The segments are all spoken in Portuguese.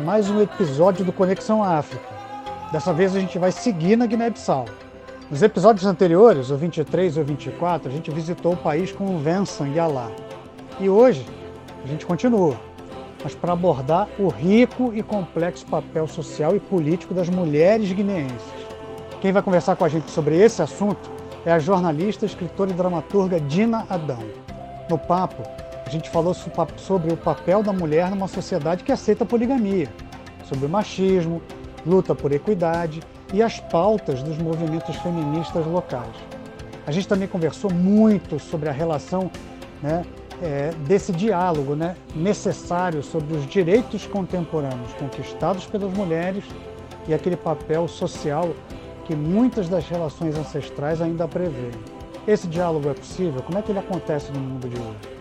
mais um episódio do Conexão África. Dessa vez a gente vai seguir na Guiné-Bissau. Nos episódios anteriores, o 23 e o 24, a gente visitou o país com o Vincent Yalá. E hoje a gente continua, mas para abordar o rico e complexo papel social e político das mulheres guineenses. Quem vai conversar com a gente sobre esse assunto é a jornalista, escritora e dramaturga Dina Adão. No papo, a gente falou sobre o papel da mulher numa sociedade que aceita a poligamia, sobre o machismo, luta por equidade e as pautas dos movimentos feministas locais. A gente também conversou muito sobre a relação né, é, desse diálogo né, necessário sobre os direitos contemporâneos conquistados pelas mulheres e aquele papel social que muitas das relações ancestrais ainda prevêem. Esse diálogo é possível? Como é que ele acontece no mundo de hoje?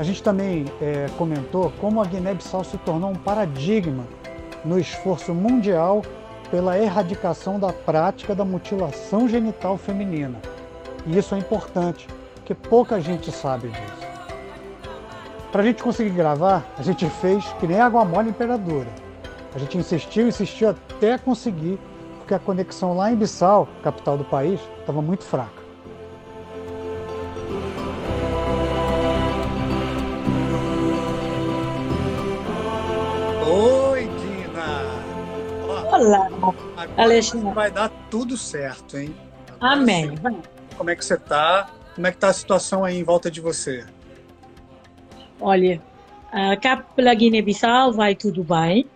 A gente também é, comentou como a Guiné-Bissau se tornou um paradigma no esforço mundial pela erradicação da prática da mutilação genital feminina. E isso é importante, porque pouca gente sabe disso. Para a gente conseguir gravar, a gente fez que nem água mole imperadora. A gente insistiu, insistiu até conseguir, porque a conexão lá em Bissau, capital do país, estava muito fraca. Oi, Dina! Olá, Alexandre. Vai dar tudo certo, hein? Agora Amém. Sim. Como é que você está? Como é que está a situação aí em volta de você? Olha, cá pela Guiné-Bissau vai tudo bem.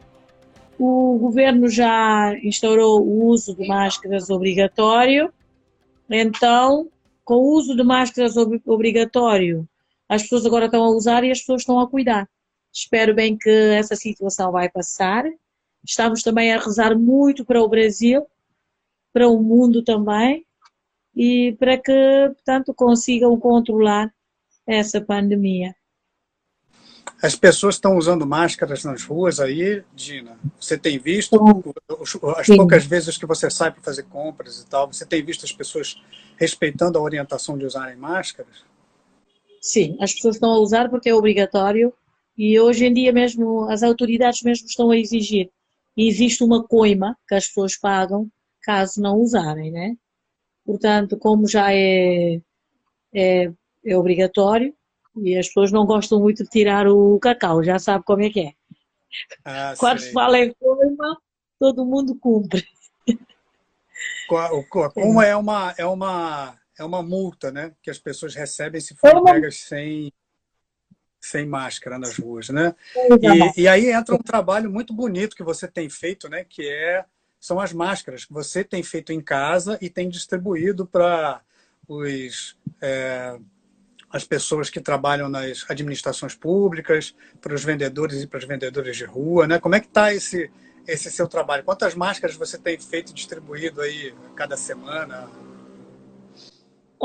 O governo já instaurou o uso de máscaras obrigatório. Então, com o uso de máscaras obrigatório, as pessoas agora estão a usar e as pessoas estão a cuidar. Espero bem que essa situação vai passar. Estamos também a rezar muito para o Brasil, para o mundo também, e para que, portanto, consigam controlar essa pandemia. As pessoas estão usando máscaras nas ruas aí, Dina. Você tem visto, as poucas vezes que você sai para fazer compras e tal, você tem visto as pessoas respeitando a orientação de usarem máscaras? Sim, as pessoas estão a usar porque é obrigatório e hoje em dia mesmo as autoridades mesmo estão a exigir. E existe uma coima que as pessoas pagam caso não usarem, né? Portanto, como já é, é, é obrigatório e as pessoas não gostam muito de tirar o cacau, já sabe como é que é. Ah, Quando se fala em coima, todo mundo cumpre. A coima é uma, é, uma, é uma multa, né? Que as pessoas recebem se forem pegas sem sem máscara nas ruas, né? E, e, aí entra um trabalho muito bonito que você tem feito, né? Que é são as máscaras que você tem feito em casa e tem distribuído para os é, as pessoas que trabalham nas administrações públicas, para os vendedores e para os vendedores de rua, né? Como é que está esse esse seu trabalho? Quantas máscaras você tem feito e distribuído aí cada semana?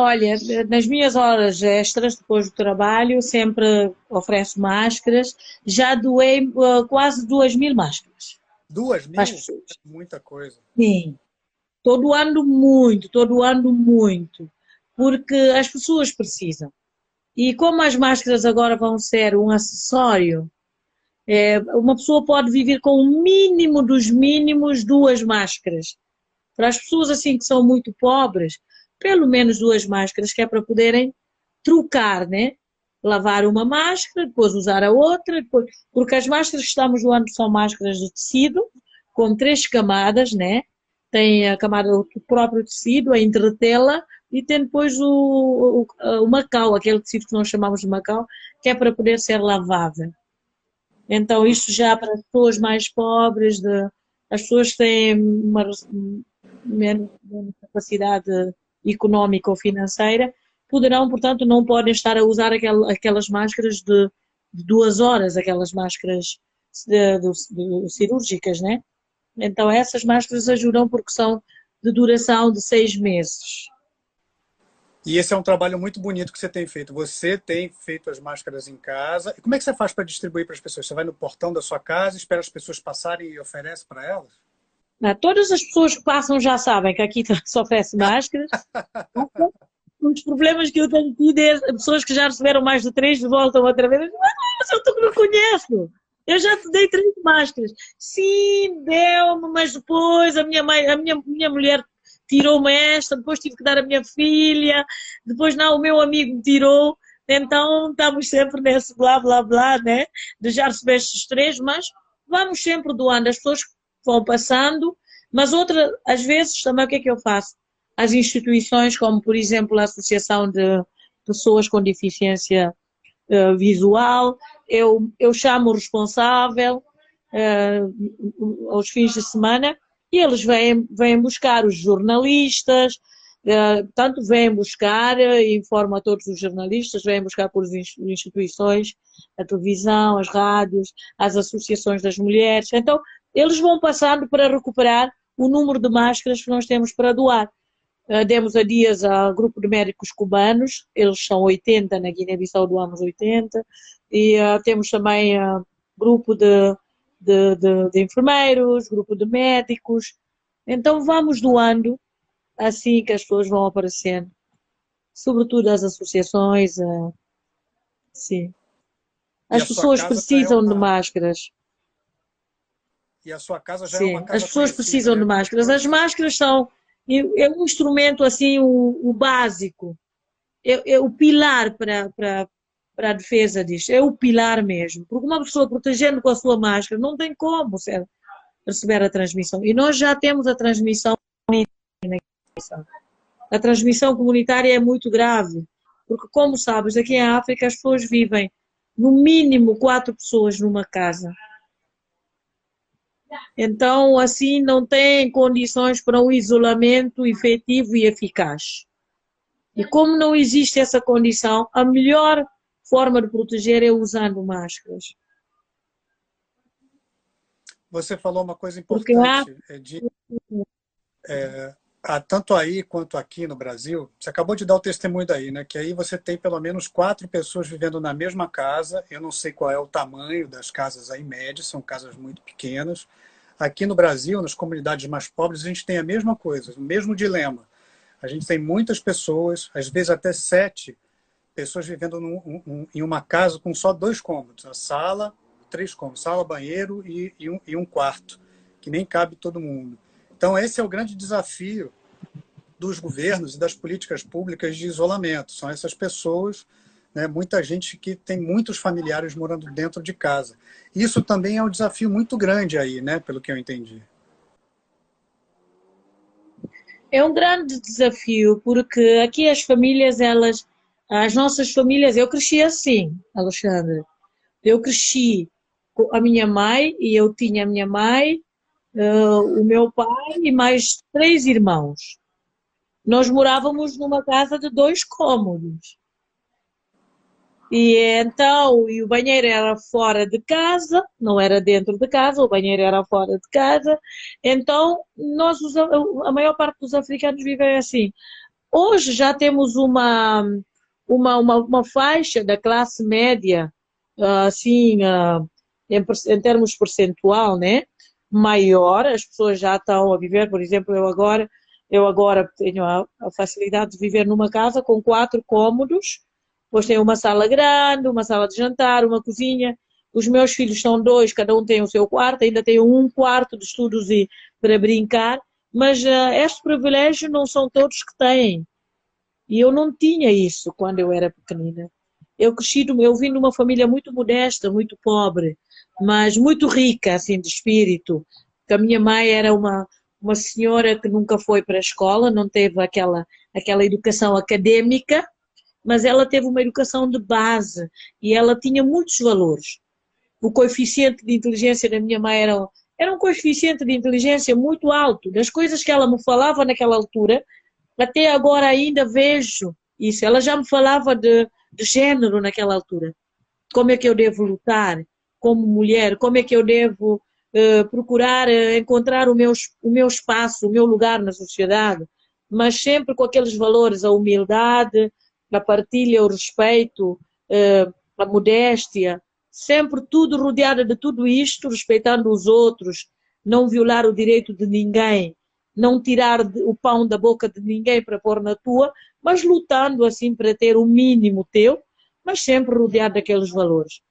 Olha, nas minhas horas extras, depois do trabalho, sempre ofereço máscaras. Já doei uh, quase duas mil máscaras. Duas mil? Muita coisa. Sim. Estou doando muito, estou doando muito. Porque as pessoas precisam. E como as máscaras agora vão ser um acessório, é, uma pessoa pode viver com o mínimo dos mínimos duas máscaras. Para as pessoas assim que são muito pobres, pelo menos duas máscaras, que é para poderem trocar, né? Lavar uma máscara, depois usar a outra, depois... porque as máscaras que estamos doando são máscaras de tecido, com três camadas, né? Tem a camada do próprio tecido, a entretela, e tem depois o, o, o macau, aquele tecido que nós chamamos de macau, que é para poder ser lavável. Então, isto já para as pessoas mais pobres, de, as pessoas têm uma menos, menos capacidade económica ou financeira, poderão, portanto, não podem estar a usar aquelas máscaras de, de duas horas, aquelas máscaras de, de, cirúrgicas, né? Então essas máscaras ajudam porque são de duração de seis meses. E esse é um trabalho muito bonito que você tem feito. Você tem feito as máscaras em casa. E como é que você faz para distribuir para as pessoas? Você vai no portão da sua casa, espera as pessoas passarem e oferece para elas? Não, todas as pessoas que passam já sabem que aqui só oferece máscaras. um dos problemas que eu tenho tido é pessoas que já receberam mais de três voltam outra vez. Mas eu não conheço. Eu já te dei três máscaras. Sim, deu-me, mas depois a minha mãe, a minha, minha mulher tirou-me esta, depois tive que dar a minha filha, depois não, o meu amigo me tirou. Então estamos sempre nesse blá blá blá, né? De já recebeste os três, mas vamos sempre doando. As pessoas vão passando, mas outra, às vezes também o que é que eu faço? As instituições, como por exemplo a Associação de Pessoas com Deficiência uh, Visual, eu, eu chamo o responsável uh, aos fins de semana e eles vêm, vêm buscar os jornalistas, uh, tanto vêm buscar, informa a todos os jornalistas, vêm buscar por instituições, a televisão, as rádios, as associações das mulheres. Então, eles vão passando para recuperar o número de máscaras que nós temos para doar. Uh, demos a dias ao grupo de médicos cubanos, eles são 80, na Guiné-Bissau doamos 80, e uh, temos também uh, grupo de, de, de, de, enfermeiros, grupo de médicos. Então vamos doando assim que as pessoas vão aparecendo, sobretudo as associações. Sim. As pessoas precisam uma... de máscaras. E a sua casa já é Sim, é uma casa as pessoas precisam de máscaras. As máscaras são é um instrumento assim o, o básico, é, é, o pilar para, para, para a defesa disto, é o pilar mesmo. Porque uma pessoa protegendo com a sua máscara não tem como ser, receber a transmissão. E nós já temos a transmissão a transmissão comunitária é muito grave, porque como sabes, aqui em África as pessoas vivem no mínimo quatro pessoas numa casa. Então, assim, não tem condições para um isolamento efetivo e eficaz. E como não existe essa condição, a melhor forma de proteger é usando máscaras. Você falou uma coisa importante. Há... É de, é, tanto aí quanto aqui no Brasil, você acabou de dar o testemunho daí, né? Que aí você tem pelo menos quatro pessoas vivendo na mesma casa. Eu não sei qual é o tamanho das casas aí médias, são casas muito pequenas. Aqui no Brasil, nas comunidades mais pobres, a gente tem a mesma coisa, o mesmo dilema. A gente tem muitas pessoas, às vezes até sete pessoas vivendo num, um, em uma casa com só dois cômodos, a sala, três cômodos, sala, banheiro e, e, um, e um quarto, que nem cabe todo mundo. Então, esse é o grande desafio dos governos e das políticas públicas de isolamento. São essas pessoas, né, muita gente que tem muitos familiares morando dentro de casa. Isso também é um desafio muito grande aí, né, pelo que eu entendi. É um grande desafio, porque aqui as famílias, elas, as nossas famílias, eu cresci assim, Alexandre. Eu cresci com a minha mãe e eu tinha a minha mãe, uh, o meu pai e mais três irmãos. Nós morávamos numa casa de dois cômodos. E então, e o banheiro era fora de casa, não era dentro de casa, o banheiro era fora de casa. Então, nós, a maior parte dos africanos vivem assim. Hoje já temos uma, uma, uma, uma faixa da classe média, ah, assim, ah, em, em termos percentual, né? Maior, as pessoas já estão a viver, por exemplo, eu agora, eu agora tenho a, a facilidade de viver numa casa com quatro cômodos, depois tem uma sala grande, uma sala de jantar, uma cozinha. Os meus filhos são dois, cada um tem o seu quarto, ainda tenho um quarto de estudos e para brincar, mas uh, este privilégio não são todos que têm. E eu não tinha isso quando eu era pequenina. Eu cresci, eu vim de uma família muito modesta, muito pobre mas muito rica, assim, de espírito. A minha mãe era uma, uma senhora que nunca foi para a escola, não teve aquela, aquela educação acadêmica, mas ela teve uma educação de base e ela tinha muitos valores. O coeficiente de inteligência da minha mãe era, era um coeficiente de inteligência muito alto. Das coisas que ela me falava naquela altura, até agora ainda vejo isso. Ela já me falava de, de género naquela altura. Como é que eu devo lutar? Como mulher, como é que eu devo uh, procurar uh, encontrar o meu, o meu espaço, o meu lugar na sociedade, mas sempre com aqueles valores, a humildade, a partilha, o respeito, uh, a modéstia, sempre tudo rodeado de tudo isto, respeitando os outros, não violar o direito de ninguém, não tirar o pão da boca de ninguém para pôr na tua, mas lutando assim para ter o mínimo teu, mas sempre rodeado daqueles valores.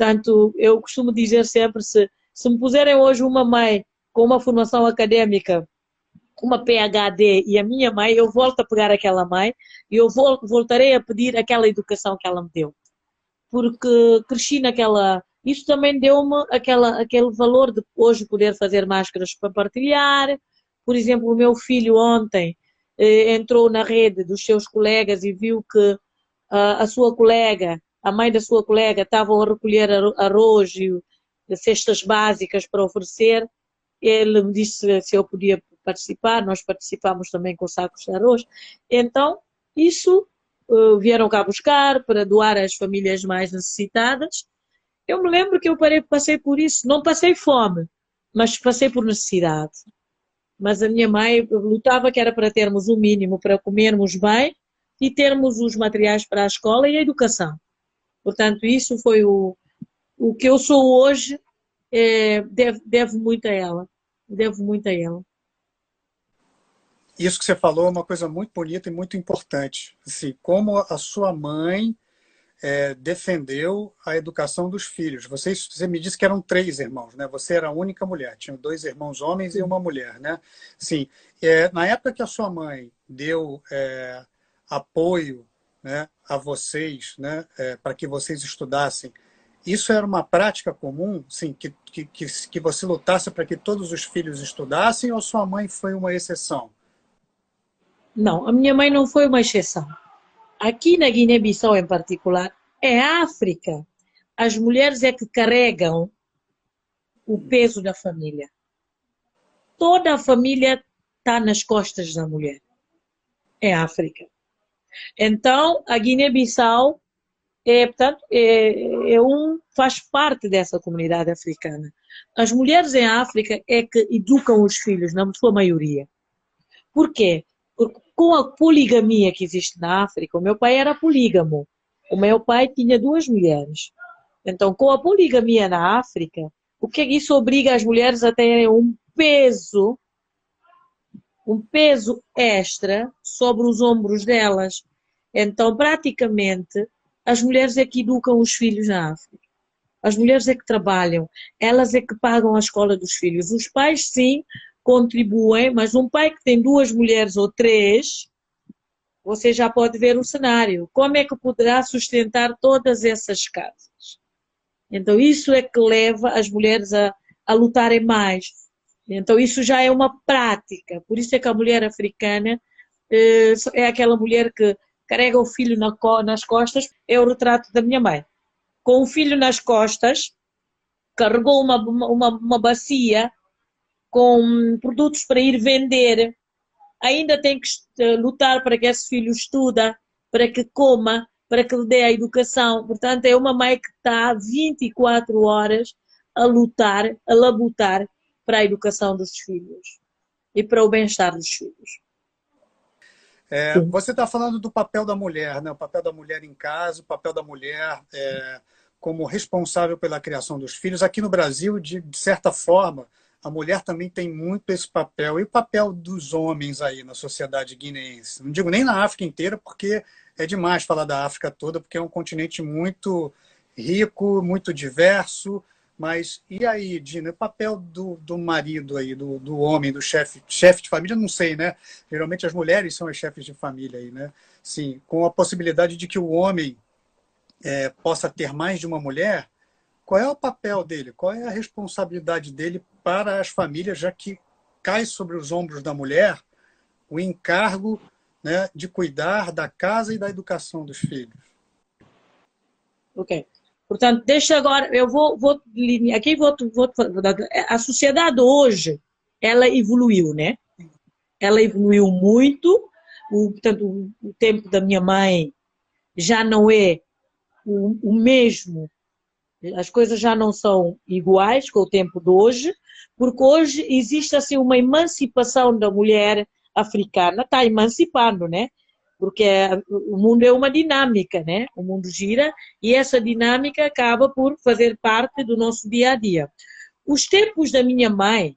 Portanto, eu costumo dizer sempre, se, se me puserem hoje uma mãe com uma formação acadêmica, uma PhD e a minha mãe, eu volto a pegar aquela mãe e eu voltarei a pedir aquela educação que ela me deu. Porque cresci naquela. Isso também deu-me aquela, aquele valor de hoje poder fazer máscaras para partilhar. Por exemplo, o meu filho ontem eh, entrou na rede dos seus colegas e viu que uh, a sua colega, a mãe da sua colega, estavam a recolher arroz e cestas básicas para oferecer. Ele me disse se eu podia participar, nós participamos também com sacos de arroz. Então, isso uh, vieram cá buscar para doar às famílias mais necessitadas. Eu me lembro que eu passei por isso, não passei fome, mas passei por necessidade. Mas a minha mãe lutava que era para termos o mínimo para comermos bem e termos os materiais para a escola e a educação. Portanto, isso foi o, o que eu sou hoje, é, devo, devo muito a ela. Devo muito a ela isso que você falou é uma coisa muito bonita e muito importante. Assim, como a sua mãe é, defendeu a educação dos filhos. Você, você me disse que eram três irmãos, né? Você era a única mulher. Tinha dois irmãos homens e uma mulher, né? Sim. É, na época que a sua mãe deu é, apoio né, a vocês, né, é, para que vocês estudassem, isso era uma prática comum, sim, que, que, que você lutasse para que todos os filhos estudassem ou sua mãe foi uma exceção? Não, a minha mãe não foi uma exceção. Aqui na Guiné-Bissau, em particular, é África. As mulheres é que carregam o peso da família. Toda a família está nas costas da mulher. É África. Então, a Guiné-Bissau é, portanto, é, é, um, faz parte dessa comunidade africana. As mulheres em África é que educam os filhos, na sua maioria. Por quê? Porque com a poligamia que existe na África, o meu pai era polígamo. O meu pai tinha duas mulheres. Então, com a poligamia na África, o que é que isso obriga as mulheres a terem um peso, um peso extra sobre os ombros delas. Então, praticamente, as mulheres é que educam os filhos na África. As mulheres é que trabalham, elas é que pagam a escola dos filhos. Os pais, sim, contribuem, mas um pai que tem duas mulheres ou três, você já pode ver o cenário. Como é que poderá sustentar todas essas casas? Então, isso é que leva as mulheres a, a lutarem mais. Então, isso já é uma prática. Por isso é que a mulher africana eh, é aquela mulher que carrega o filho na, nas costas. É o retrato da minha mãe. Com o filho nas costas, carregou uma, uma, uma bacia com produtos para ir vender, ainda tem que eh, lutar para que esse filho estuda, para que coma, para que lhe dê a educação. Portanto, é uma mãe que está 24 horas a lutar, a labutar para a educação dos filhos e para o bem-estar dos filhos. É, você está falando do papel da mulher, né? o papel da mulher em casa, o papel da mulher é, como responsável pela criação dos filhos. Aqui no Brasil, de, de certa forma, a mulher também tem muito esse papel. E o papel dos homens aí na sociedade guineense? Não digo nem na África inteira, porque é demais falar da África toda, porque é um continente muito rico, muito diverso. Mas e aí, Dina, o papel do, do marido aí, do, do homem, do chefe, chefe de família, não sei, né? Geralmente as mulheres são as chefes de família aí, né? Sim, com a possibilidade de que o homem é, possa ter mais de uma mulher, qual é o papel dele? Qual é a responsabilidade dele para as famílias, já que cai sobre os ombros da mulher o encargo né, de cuidar da casa e da educação dos filhos. Ok. Portanto, deixa agora, eu vou, vou aqui vou, vou, a sociedade hoje, ela evoluiu, né? Ela evoluiu muito, o, portanto, o tempo da minha mãe já não é o, o mesmo as coisas já não são iguais com o tempo de hoje, porque hoje existe assim uma emancipação da mulher africana, está emancipando, né? Porque o mundo é uma dinâmica, né? O mundo gira e essa dinâmica acaba por fazer parte do nosso dia a dia. Os tempos da minha mãe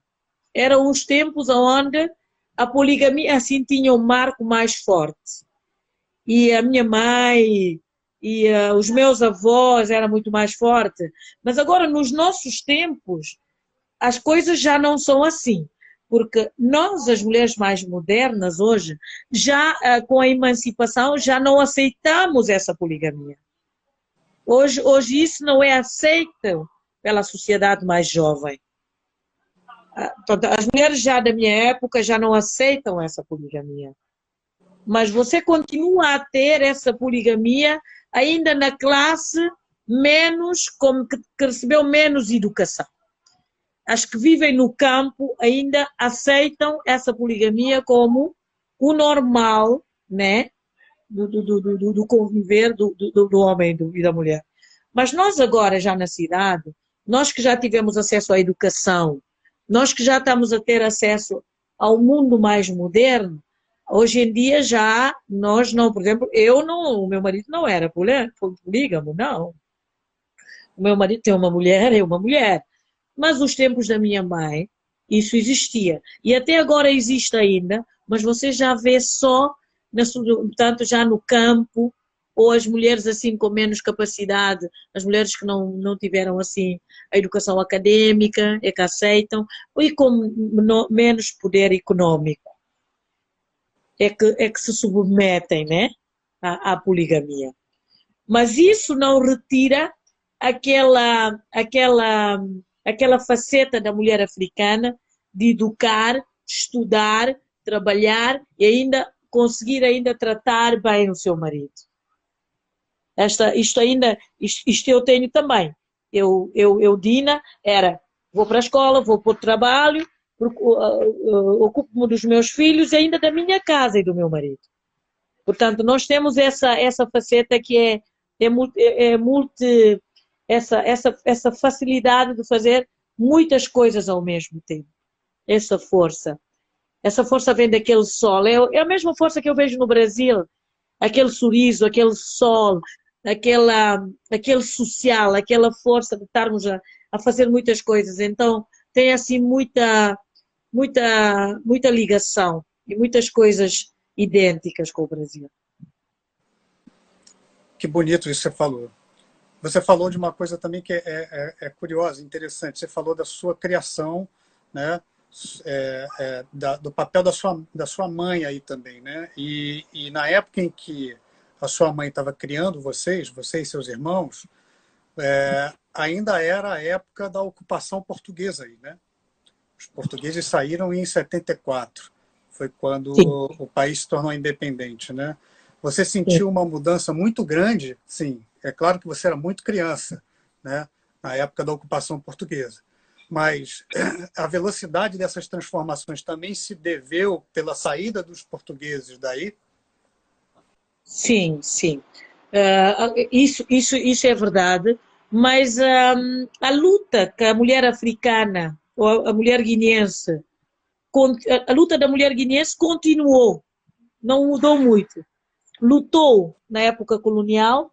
eram os tempos onde a poligamia assim tinha um marco mais forte. E a minha mãe e uh, os meus avós era muito mais forte. Mas agora, nos nossos tempos, as coisas já não são assim. Porque nós, as mulheres mais modernas hoje, já uh, com a emancipação, já não aceitamos essa poligamia. Hoje, hoje isso não é aceito pela sociedade mais jovem. Ah, as mulheres já da minha época já não aceitam essa poligamia. Mas você continua a ter essa poligamia ainda na classe menos, como que recebeu menos educação. As que vivem no campo ainda aceitam essa poligamia como o normal, né? Do, do, do, do conviver do, do, homem e da mulher. Mas nós agora, já na cidade, nós que já tivemos acesso à educação, nós que já estamos a ter acesso ao mundo mais moderno, Hoje em dia já nós não, por exemplo, eu não, o meu marido não era polígamo, não. O meu marido tem uma mulher, eu uma mulher. Mas os tempos da minha mãe, isso existia. E até agora existe ainda, mas você já vê só, tanto já no campo, ou as mulheres assim com menos capacidade, as mulheres que não, não tiveram assim a educação acadêmica, é que aceitam, e com menos poder econômico é que, é que se submetem né, à, à poligamia. Mas isso não retira aquela, aquela, aquela faceta da mulher africana de educar, estudar, trabalhar e ainda conseguir ainda tratar bem o seu marido. Esta, isto ainda, isto, isto eu tenho também. Eu, eu, eu, Dina, era, vou para a escola, vou para o trabalho, ocupo-me dos meus filhos e ainda da minha casa e do meu marido. Portanto, nós temos essa, essa faceta que é, é, é, é multi, essa, essa, essa facilidade de fazer muitas coisas ao mesmo tempo. Essa força. Essa força vem daquele sol. É, é a mesma força que eu vejo no Brasil. Aquele sorriso, aquele sol, aquela, aquele social, aquela força de estarmos a, a fazer muitas coisas. Então, tem assim muita, muita, muita ligação e muitas coisas idênticas com o Brasil. Que bonito isso que você falou. Você falou de uma coisa também que é, é, é curiosa, interessante. Você falou da sua criação, né? É, é, da, do papel da sua, da sua mãe aí também, né? E, e na época em que a sua mãe estava criando vocês, você e seus irmãos, é, ainda era a época da ocupação portuguesa aí, né? Os portugueses saíram em 74, foi quando sim. o país se tornou independente, né? Você sentiu sim. uma mudança muito grande? Sim, é claro que você era muito criança, né? Na época da ocupação portuguesa. Mas a velocidade dessas transformações também se deveu pela saída dos portugueses daí? Sim, sim. Uh, isso, isso, isso é verdade, mas um, a luta que a mulher africana, ou a mulher guineense, a luta da mulher guineense continuou, não mudou muito. Lutou na época colonial,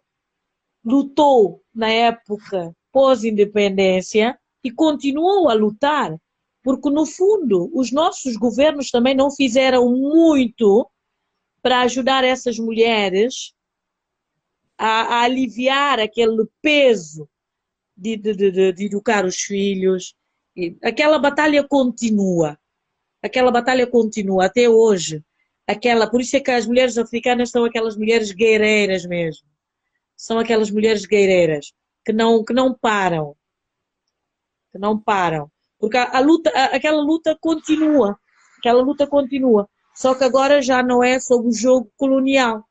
lutou na época pós-independência e continuou a lutar, porque no fundo os nossos governos também não fizeram muito para ajudar essas mulheres a, a aliviar aquele peso de, de, de, de, educar os filhos. E aquela batalha continua. Aquela batalha continua até hoje. Aquela, por isso é que as mulheres africanas são aquelas mulheres guerreiras mesmo. São aquelas mulheres guerreiras que não, que não param. Que não param. Porque a, a luta, a, aquela luta continua. Aquela luta continua. Só que agora já não é sobre o jogo colonial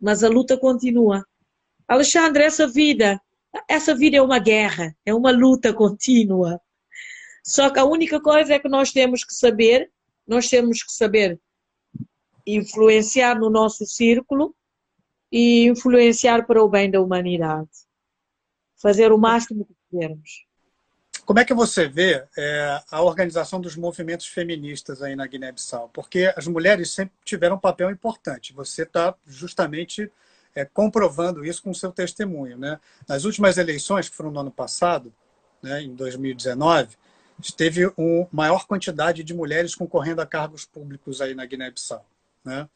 mas a luta continua. Alexandre, essa vida, essa vida é uma guerra, é uma luta contínua. Só que a única coisa é que nós temos que saber, nós temos que saber influenciar no nosso círculo e influenciar para o bem da humanidade. Fazer o máximo que pudermos. Como é que você vê é, a organização dos movimentos feministas aí na Guiné-Bissau? Porque as mulheres sempre tiveram um papel importante. Você está justamente é, comprovando isso com o seu testemunho. Né? Nas últimas eleições, que foram no ano passado, né, em 2019, teve uma maior quantidade de mulheres concorrendo a cargos públicos aí na Guiné-Bissau. Né?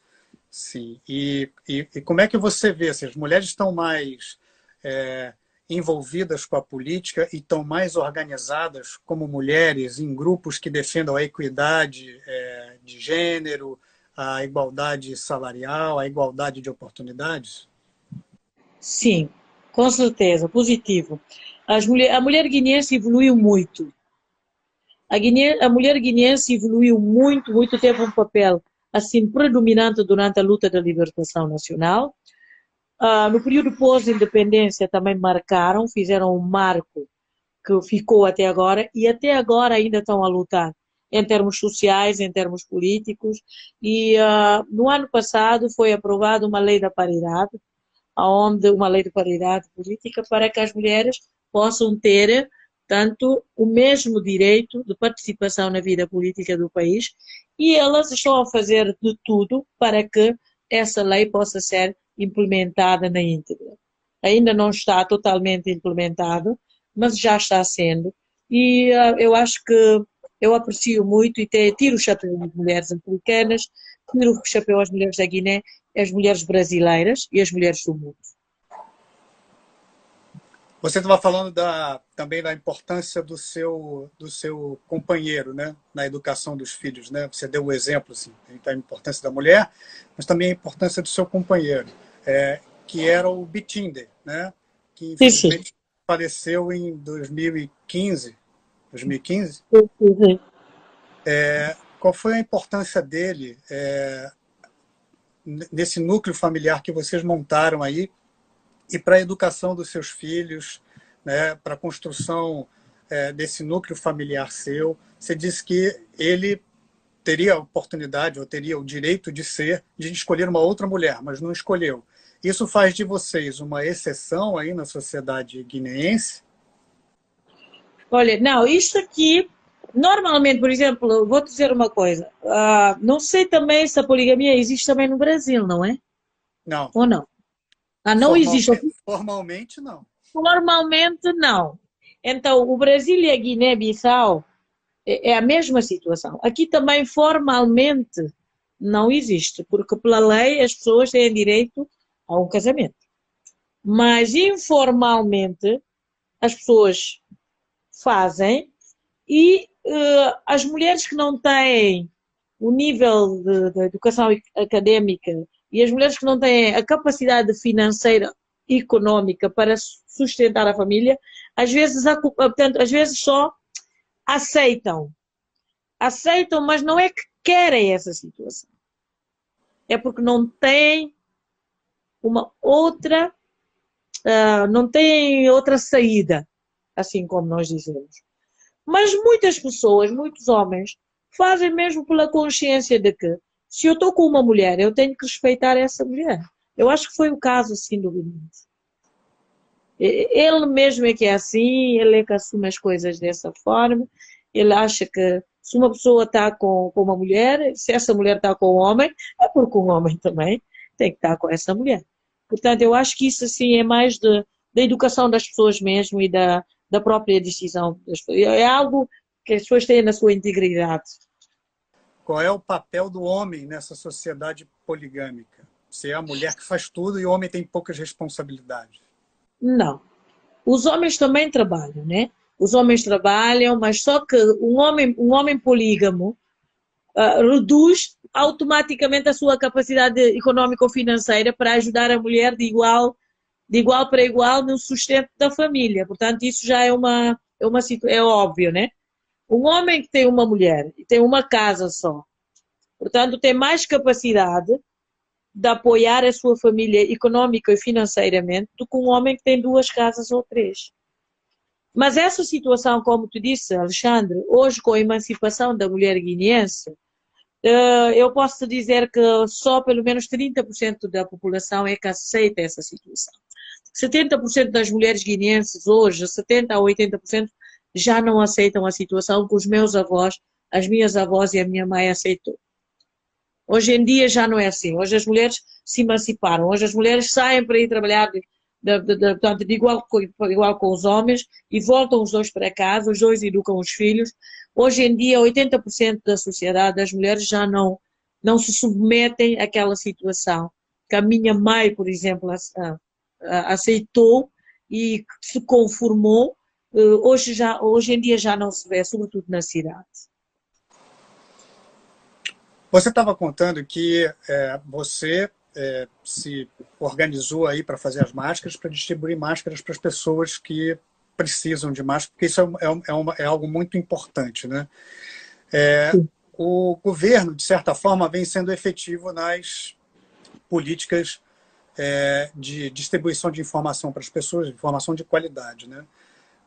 Sim. E, e, e como é que você vê? Se as mulheres estão mais é, envolvidas com a política e estão mais organizadas como mulheres em grupos que defendam a equidade é, de gênero, a igualdade salarial, a igualdade de oportunidades? Sim, com certeza, positivo. Mulher, a mulher guineense evoluiu muito. A, Guiné, a mulher guineense evoluiu muito, muito, teve um papel assim predominante durante a luta da libertação nacional. Uh, no período pós-independência também marcaram, fizeram um marco que ficou até agora e até agora ainda estão a lutar em termos sociais, em termos políticos. E uh, no ano passado foi aprovada uma lei da paridade, onde uma lei de paridade política para que as mulheres possam ter tanto o mesmo direito de participação na vida política do país e elas estão a fazer de tudo para que essa lei possa ser implementada na íntegra. Ainda não está totalmente implementado, mas já está sendo. E uh, eu acho que eu aprecio muito e te, tiro o chapéu às mulheres africanas, tiro o chapéu às mulheres da Guiné, as mulheres brasileiras e as mulheres do mundo. Você estava falando da, também da importância do seu, do seu companheiro né, na educação dos filhos. Né? Você deu o exemplo assim, da importância da mulher, mas também a importância do seu companheiro, é, que era o Bitinder, né? que infelizmente sim, sim. faleceu em 2015. 2015? Sim, é, qual foi a importância dele é, nesse núcleo familiar que vocês montaram aí e para a educação dos seus filhos, né, para a construção é, desse núcleo familiar seu. Você disse que ele teria a oportunidade ou teria o direito de ser, de escolher uma outra mulher, mas não escolheu. Isso faz de vocês uma exceção aí na sociedade guineense? Olha, não, isso aqui, normalmente, por exemplo, vou dizer uma coisa, uh, não sei também se a poligamia existe também no Brasil, não é? Não. Ou não? Ah, não formalmente, existe. Formalmente, não. Formalmente, não. Então, o Brasil e a Guiné-Bissau é, é a mesma situação. Aqui também, formalmente, não existe, porque pela lei as pessoas têm direito a um casamento. Mas, informalmente, as pessoas fazem e uh, as mulheres que não têm o nível de, de educação académica e as mulheres que não têm a capacidade financeira e econômica para sustentar a família, às vezes, portanto, às vezes só aceitam. Aceitam, mas não é que querem essa situação. É porque não têm uma outra, uh, não têm outra saída, assim como nós dizemos. Mas muitas pessoas, muitos homens, fazem mesmo pela consciência de que se eu estou com uma mulher, eu tenho que respeitar essa mulher. Eu acho que foi o caso, sem dúvida. Ele mesmo é que é assim, ele é que assume as coisas dessa forma. Ele acha que se uma pessoa está com, com uma mulher, se essa mulher está com um homem, é porque um homem também tem que estar com essa mulher. Portanto, eu acho que isso assim é mais de, da educação das pessoas mesmo e da, da própria decisão. É algo que as pessoas têm na sua integridade. Qual é o papel do homem nessa sociedade poligâmica? Se é a mulher que faz tudo e o homem tem poucas responsabilidades. Não. Os homens também trabalham, né? Os homens trabalham, mas só que um homem, um homem polígamo uh, reduz automaticamente a sua capacidade econômica ou financeira para ajudar a mulher de igual, de igual para igual no sustento da família. Portanto, isso já é uma, é uma é óbvio, né? Um homem que tem uma mulher e tem uma casa só, portanto, tem mais capacidade de apoiar a sua família econômica e financeiramente do que um homem que tem duas casas ou três. Mas essa situação, como tu disse, Alexandre, hoje com a emancipação da mulher guineense, eh, eu posso dizer que só pelo menos 30% da população é que aceita essa situação. 70% das mulheres guineenses hoje, 70% a 80%, já não aceitam a situação que os meus avós, as minhas avós e a minha mãe aceitou. Hoje em dia já não é assim. Hoje as mulheres se emanciparam. Hoje as mulheres saem para ir trabalhar de, de, de, de, de igual, igual com os homens e voltam os dois para casa, os dois educam os filhos. Hoje em dia, 80% da sociedade, das mulheres já não não se submetem àquela situação. Que a minha mãe, por exemplo, aceitou e se conformou, hoje, já, hoje em dia já não se vê, sobretudo na cidade. Você estava contando que é, você é, se organizou aí para fazer as máscaras, para distribuir máscaras para as pessoas que precisam de máscara, porque isso é, é, é, uma, é algo muito importante. Né? O governo, de certa forma, vem sendo efetivo nas políticas de distribuição de informação para as pessoas, informação de qualidade. Né?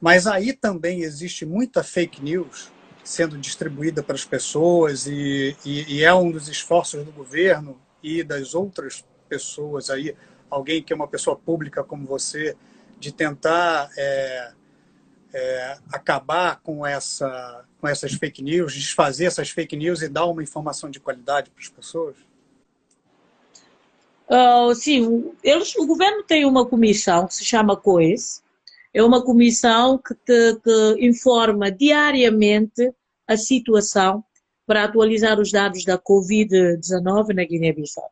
Mas aí também existe muita fake news sendo distribuída para as pessoas e, e, e, é um dos esforços do governo e das outras pessoas aí, alguém que é uma pessoa pública como você, de tentar é, é, acabar com, essa, com essas fake news, desfazer essas fake news e dar uma informação de qualidade para as pessoas? Uh, sim, eles, o governo tem uma comissão que se chama COES, é uma comissão que, te, informa diariamente a situação para atualizar os dados da Covid-19 na Guiné-Bissau.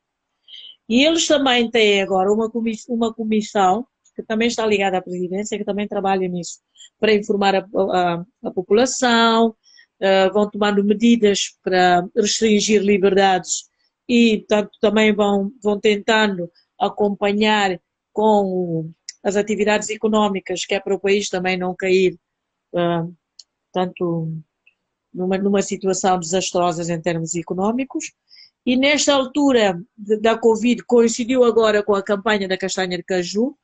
E eles também têm agora uma comissão, uma comissão que também está ligada à presidência, que também trabalha nisso, para informar a, a, a população, uh, vão tomando medidas para restringir liberdades e, portanto, também vão, vão tentando acompanhar com as atividades económicas, que é para o país também não cair uh, tanto numa, numa situação desastrosa em termos económicos. E nesta altura da Covid coincidiu agora com a campanha da castanha de caju.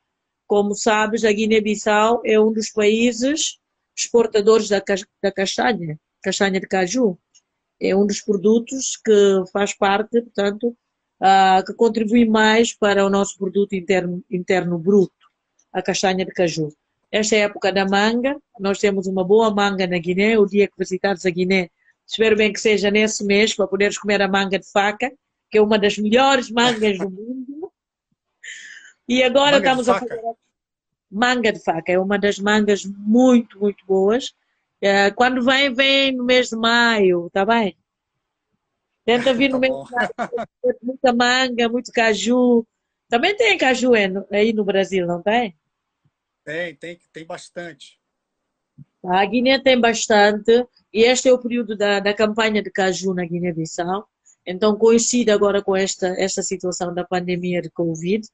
Como sabes, a Guiné-Bissau é um dos países exportadores da, da castanha, castanha de caju. É um dos produtos que faz parte, portanto, uh, que contribui mais para o nosso produto interno, interno bruto a castanha de caju. Esta é a época da manga, nós temos uma boa manga na Guiné, o dia que visitares a Guiné, espero bem que seja nesse mês, para poderes comer a manga de faca, que é uma das melhores mangas do mundo. E agora manga estamos a fazer manga de faca, é uma das mangas muito, muito boas. É, quando vem, vem no mês de maio, tá bem? Tenta vir no tá mês de maio, muita manga, muito caju. Também tem caju aí no Brasil, não tem? Tem, tem, tem bastante. A Guiné tem bastante, e este é o período da, da campanha de caju na Guiné-Bissau. Então coincide agora com esta, esta situação da pandemia de Covid,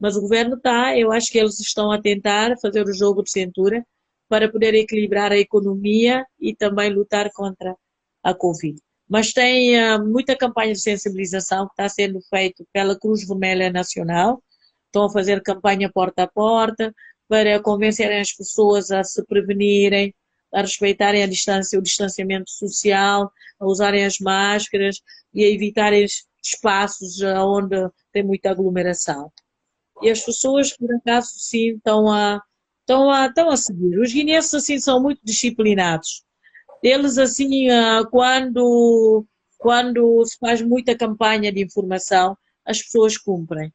mas o governo está, eu acho que eles estão a tentar fazer o jogo de cintura para poder equilibrar a economia e também lutar contra a Covid. Mas tem uh, muita campanha de sensibilização que está sendo feita pela Cruz Vermelha Nacional, estão a fazer campanha porta a porta, para convencerem as pessoas a se prevenirem, a respeitarem a distância, o distanciamento social, a usarem as máscaras e a evitarem espaços onde tem muita aglomeração. E as pessoas, por acaso, sim, estão a, estão a, estão a seguir. Os guineenses, assim, são muito disciplinados. Eles, assim, ah, quando, quando se faz muita campanha de informação, as pessoas cumprem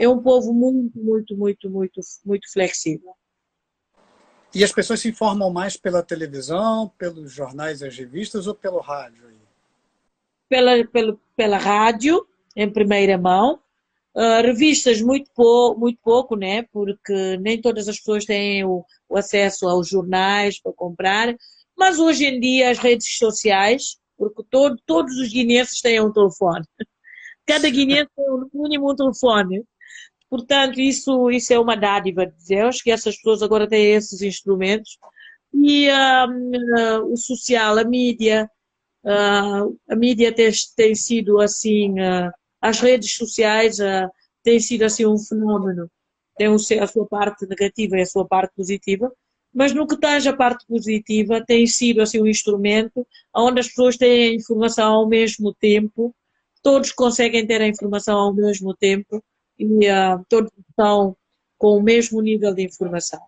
é um povo muito, muito, muito, muito, muito flexível. E as pessoas se informam mais pela televisão, pelos jornais e as revistas ou pelo rádio? Pela, pela, pela rádio, em primeira mão. Uh, revistas muito, pou, muito pouco, né? porque nem todas as pessoas têm o, o, acesso aos jornais para comprar. Mas hoje em dia as redes sociais, porque todo, todos os guineenses têm um telefone. Cada guineense tem no mínimo um telefone. Portanto, isso, isso é uma dádiva de Deus, que essas pessoas agora têm esses instrumentos. E uh, uh, o social, a mídia, uh, a mídia tem, tem sido assim, as redes sociais têm sido assim um fenómeno. Tem a sua parte negativa e a sua parte positiva, mas no que tange a parte positiva, tem sido assim um instrumento onde as pessoas têm a informação ao mesmo tempo, todos conseguem ter a informação ao mesmo tempo e uh, todos estão com o mesmo nível de informação.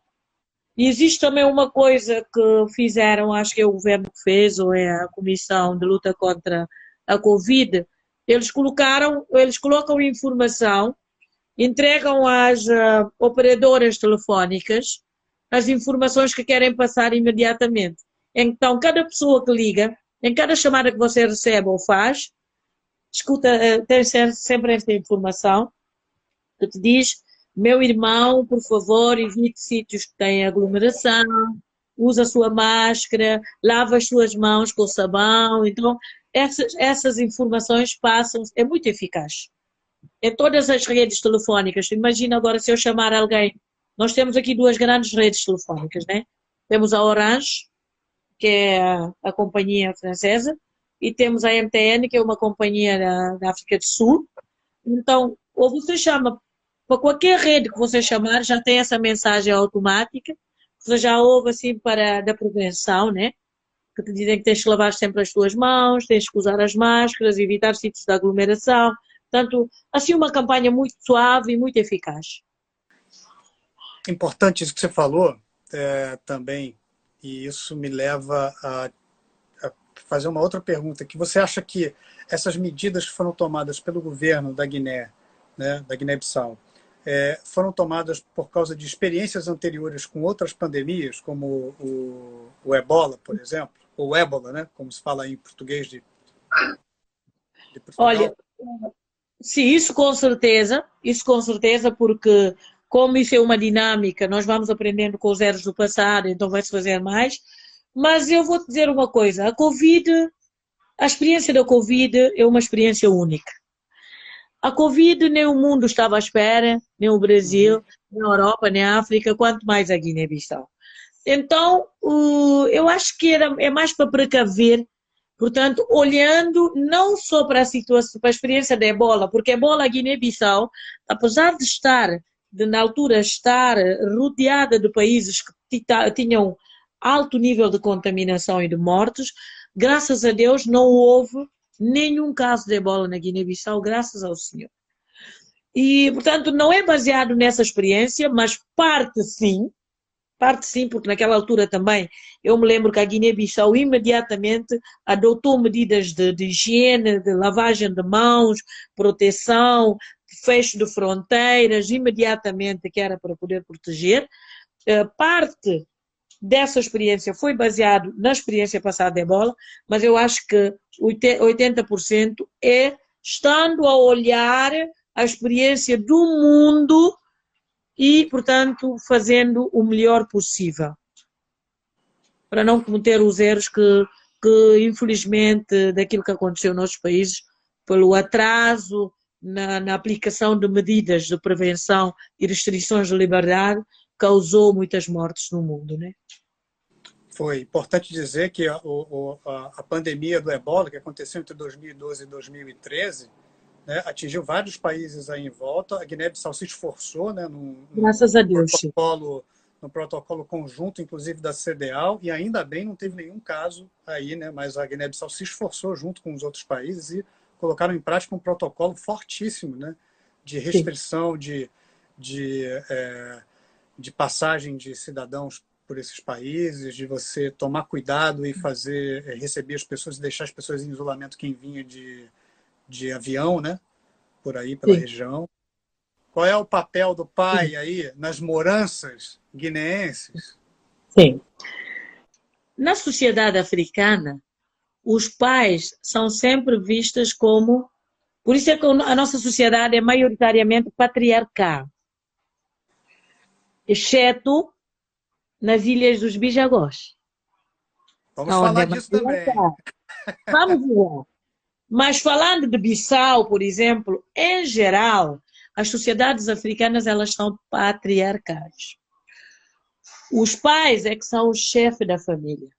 E existe também uma coisa que fizeram, acho que é o governo que fez, ou é a Comissão de Luta contra a Covid, eles colocaram, eles colocam informação, entregam às uh, operadoras telefónicas as informações que querem passar imediatamente. Então, cada pessoa que liga, em cada chamada que você recebe ou faz, escuta, eh, tem sempre esta informação que te diz, meu irmão, por favor, evite sítios que têm aglomeração, usa a sua máscara, lava as suas mãos com sabão. Então, essas, essas informações passam, é muito eficaz. Em todas as redes telefónicas, imagina agora se eu chamar alguém, nós temos aqui duas grandes redes telefónicas, né? Temos a Orange, que é a, a companhia francesa, e temos a MTN, que é uma companhia da, da África do Sul. Então, ou você chama, para qualquer rede que você chamar, já tem essa mensagem automática, você já ouve assim para da prevenção, né? Que te dizem que tens que lavar sempre as tuas mãos, tens que usar as máscaras, evitar sítios de aglomeração. Portanto, assim uma campanha muito suave e muito eficaz. Importante isso que você falou é, também, e isso me leva a fazer uma outra pergunta, que você acha que essas medidas que foram tomadas pelo governo da Guiné, né, da Guiné-Bissau, é, foram tomadas por causa de experiências anteriores com outras pandemias, como o, o ebola, por exemplo, ou ébola, né, como se fala em português de, de Olha, sim, isso com certeza, isso com certeza, porque como isso é uma dinâmica, nós vamos aprendendo com os erros do passado, então vai-se fazer mais, mas eu vou te dizer uma coisa: a Covid, a experiência da Covid é uma experiência única. A Covid nem o mundo estava à espera, nem o Brasil, nem a Europa, nem a África, quanto mais a Guiné-Bissau. Então, eu acho que era, é mais para precaver, portanto, olhando não só para a situação, para a experiência da ebola, porque a ebola Guiné-Bissau, apesar de estar, de na altura estar rodeada de países que tinham alto nível de contaminação e de mortes. Graças a Deus não houve nenhum caso de ebola na Guiné-Bissau, graças ao Senhor. E, portanto, não é baseado nessa experiência, mas parte sim, parte sim, porque naquela altura também eu me lembro que a Guiné-Bissau imediatamente adotou medidas de, de, higiene, de lavagem de mãos, proteção, fecho de fronteiras, imediatamente que era para poder proteger. Eh, parte dessa experiência foi baseado na experiência passada de ebola, mas eu acho que 80% é estando a olhar a experiência do mundo e, portanto, fazendo o melhor possível. Para não cometer os erros que, que infelizmente, daquilo que aconteceu nos países, pelo atraso na, na aplicação de medidas de prevenção e restrições de liberdade, causou muitas mortes no mundo, né? Foi importante dizer que a, a, a pandemia do ebola, que aconteceu entre 2012 e 2013, né, atingiu vários países aí em volta. A Guiné-Bissau se esforçou né, no, Graças a Deus. Protocolo, no protocolo conjunto, inclusive da CDAO, e ainda bem não teve nenhum caso aí, né, mas a Guiné-Bissau se esforçou junto com os outros países e colocaram em prática um protocolo fortíssimo né, de restrição de, de é, de passagem de cidadãos por esses países, de você tomar cuidado e fazer eh, receber as pessoas e deixar as pessoas em isolamento quem vinha de, de avião, né? Por aí pela Sim. região. Qual é o papel do pai Sim. aí nas moranças guineenses? Sim. Na sociedade africana, os pais são sempre vistos como. Por isso é que a nossa sociedade é maioritariamente patriarcal exceto nas Ilhas dos Bijagós. Vamos falar disso também. Vamos lá. Mas falando de Bissau, por exemplo, em geral, as sociedades africanas elas são patriarcais. Os pais é que são o chefe da família.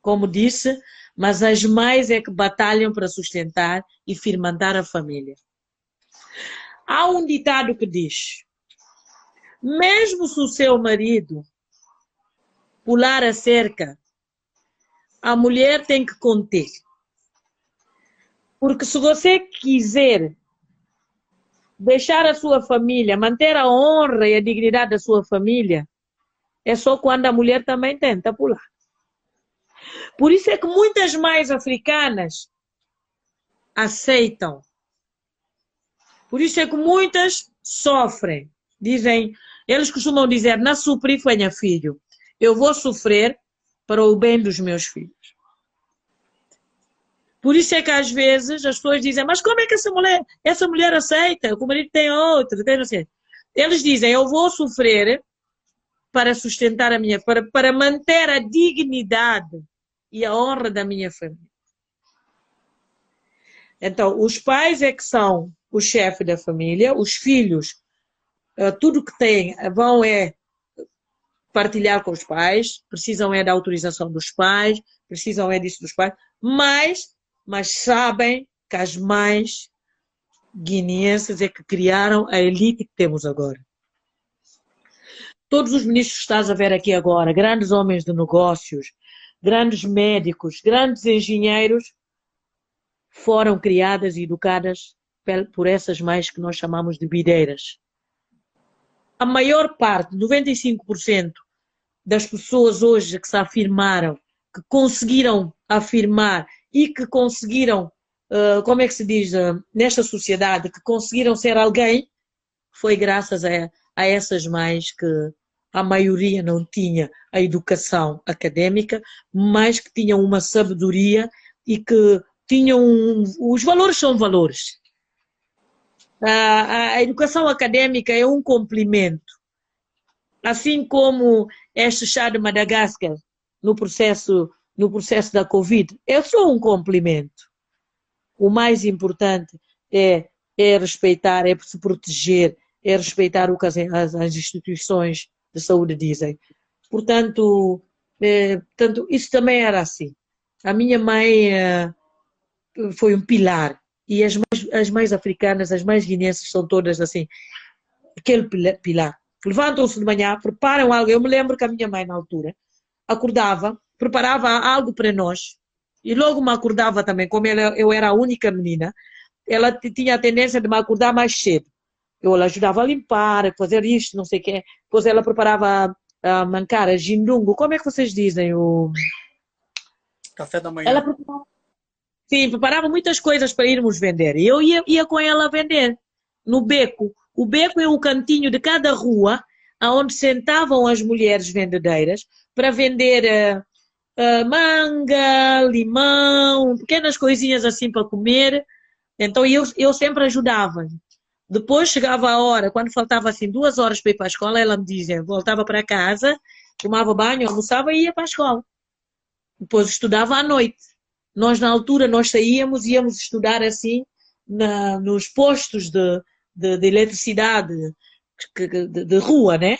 Como disse, mas as mães é que batalham para sustentar e firmar a família. Há um ditado que diz: mesmo se o seu marido pular a cerca, a mulher tem que conter. Porque se você quiser deixar a sua família, manter a honra e a dignidade da sua família, é só quando a mulher também tenta pular. Por isso é que muitas mães africanas aceitam. Por isso é que muitas sofrem. Dizem, eles costumam dizer, na supri fanha filho. Eu vou sofrer para o bem dos meus filhos. Por isso é que às vezes as pessoas dizem, mas como é que essa mulher, essa mulher aceita? O marido tem outro, tem não sei. Eles dizem, eu vou sofrer para sustentar a minha, para, para manter a dignidade e a honra da minha família. Então, os pais é que são o chefe da família, os filhos, eh, tudo que têm, vão é partilhar com os pais, precisam é da autorização dos pais, precisam é disso dos pais, mas, mas sabem que as mães guineenses é que criaram a elite que temos agora. Todos os ministros que estás a ver aqui agora, grandes homens de negócios, grandes médicos, grandes engenheiros, foram criadas e educadas por essas mães que nós chamamos de bideiras. A maior parte, 95% das pessoas hoje que se afirmaram, que conseguiram afirmar e que conseguiram, uh, como é que se diz, uh, nesta sociedade, que conseguiram ser alguém, foi graças a, a essas mães que a maioria não tinha a educação académica, mas que tinham uma sabedoria e que tinham. Os valores são valores. A, a educação académica é um complemento. Assim como este chá de Madagascar no processo, no processo da Covid, é só um complemento. O mais importante é, é respeitar, é se proteger, é respeitar as, as instituições de saúde dizem. Portanto, é, portanto, isso também era assim. A minha mãe é, foi um pilar. E as mais, as mais africanas, as mais guineenses são todas assim. Aquele pilar. Levantam-se de manhã, preparam algo. Eu me lembro que a minha mãe, na altura, acordava, preparava algo para nós. E logo me acordava também, como eu era a única menina, ela tinha a tendência de me acordar mais cedo. Eu ajudava a limpar, a fazer isto, não sei o quê. Depois ela preparava a mancara, jindungo. Como é que vocês dizem? O... Café da manhã. Ela preparava... Sim, preparava muitas coisas para irmos vender. E eu ia, ia com ela vender no beco. O beco é o cantinho de cada rua onde sentavam as mulheres vendedeiras para vender uh, uh, manga, limão, pequenas coisinhas assim para comer. Então eu, eu sempre ajudava. Depois chegava a hora, quando faltava assim duas horas para ir para a escola, ela me dizia, voltava para casa, tomava banho, almoçava e ia para a escola. Depois estudava à noite. Nós, na altura, nós saíamos íamos estudar assim na, nos postos de, de, de eletricidade de, de, rua, né?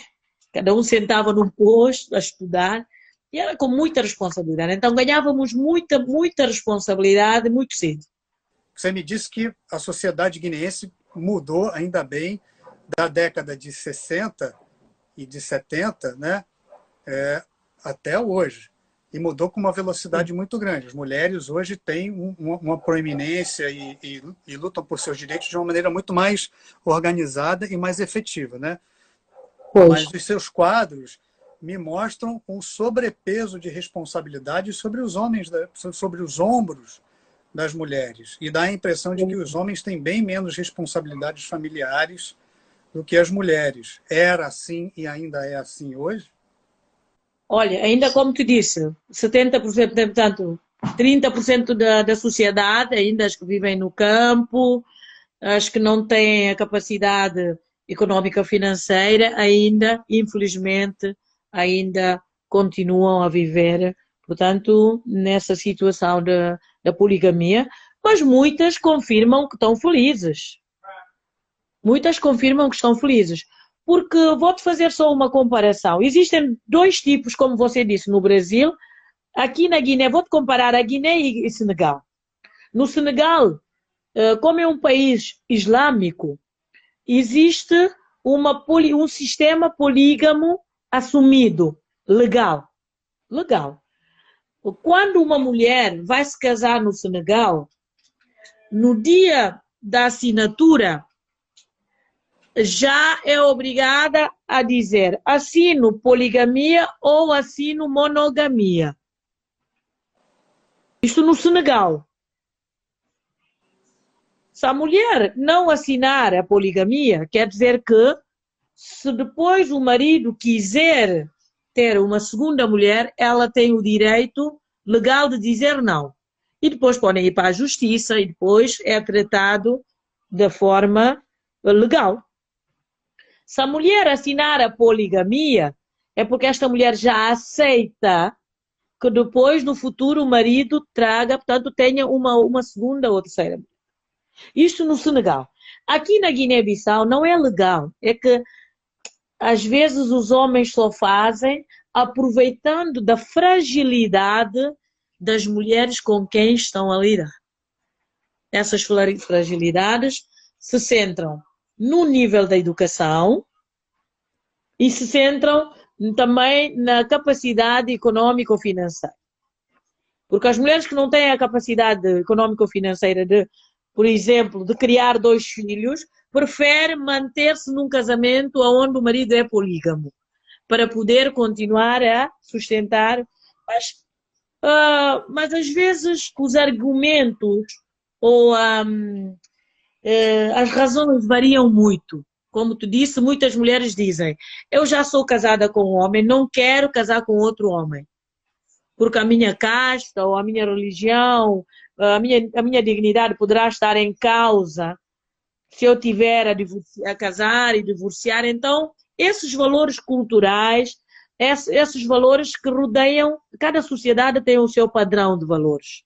Cada um sentava num posto a estudar e era com muita responsabilidade. Então ganhávamos muita, muita responsabilidade muito cedo. Você me disse que a sociedade guineense mudou, ainda bem, da década de 60 e de 70 né, é, até hoje. E mudou com uma velocidade muito grande. As mulheres hoje têm uma, uma proeminência e, e, e, lutam por seus direitos de uma maneira muito mais organizada e mais efetiva. Né? Mas os seus quadros me mostram um sobrepeso de responsabilidade sobre os homens, sobre os ombros das mulheres e dá a impressão de que os homens têm bem menos responsabilidades familiares do que as mulheres. Era assim e ainda é assim hoje? Olha, ainda como tu disse, 70%, portanto, 30% da, da sociedade, ainda as que vivem no campo, as que não têm a capacidade económica financeira, ainda, infelizmente, ainda continuam a viver, portanto, nessa situação de, da poligamia, mas muitas confirmam que estão felizes. Muitas confirmam que estão felizes. Porque vou-te fazer só uma comparação. Existem dois tipos, como você disse, no Brasil. Aqui na Guiné, vou-te comparar a Guiné e Senegal. No Senegal, eh, como é um país islâmico, existe uma, um sistema polígamo assumido, legal. Legal. Quando uma mulher vai se casar no Senegal, no dia da assinatura, já é obrigada a dizer assino poligamia ou assino monogamia. Isto no Senegal. Se a mulher não assinar a poligamia, quer dizer que se depois o marido quiser ter uma segunda mulher, ela tem o direito legal de dizer não. e depois podem ir para a justiça e depois é tratado da forma legal. Se a mulher assinar a poligamia, é porque esta mulher já aceita que depois, no futuro, o marido traga, portanto, tenha uma, uma segunda ou terceira. Isto no Senegal. Aqui na Guiné-Bissau não é legal. É que às vezes os homens só fazem aproveitando da fragilidade das mulheres com quem estão a lidar. Essas fragilidades se centram no nível da educação e se centram também na capacidade econômico-financeira. Porque as mulheres que não têm a capacidade econômico-financeira de, por exemplo, de criar dois filhos, preferem manter-se num casamento onde o marido é polígamo, para poder continuar a sustentar. Mas, uh, mas às vezes os argumentos ou um, uh, eh, as razões variam muito. Como tu disse, muitas mulheres dizem: Eu já sou casada com um homem, não quero casar com outro homem. Porque a minha casta ou a minha religião, a minha, a minha dignidade poderá estar em causa se eu tiver a, a casar e divorciar. Então, esses valores culturais, esses, valores que rodeiam, cada sociedade tem o seu padrão de valores.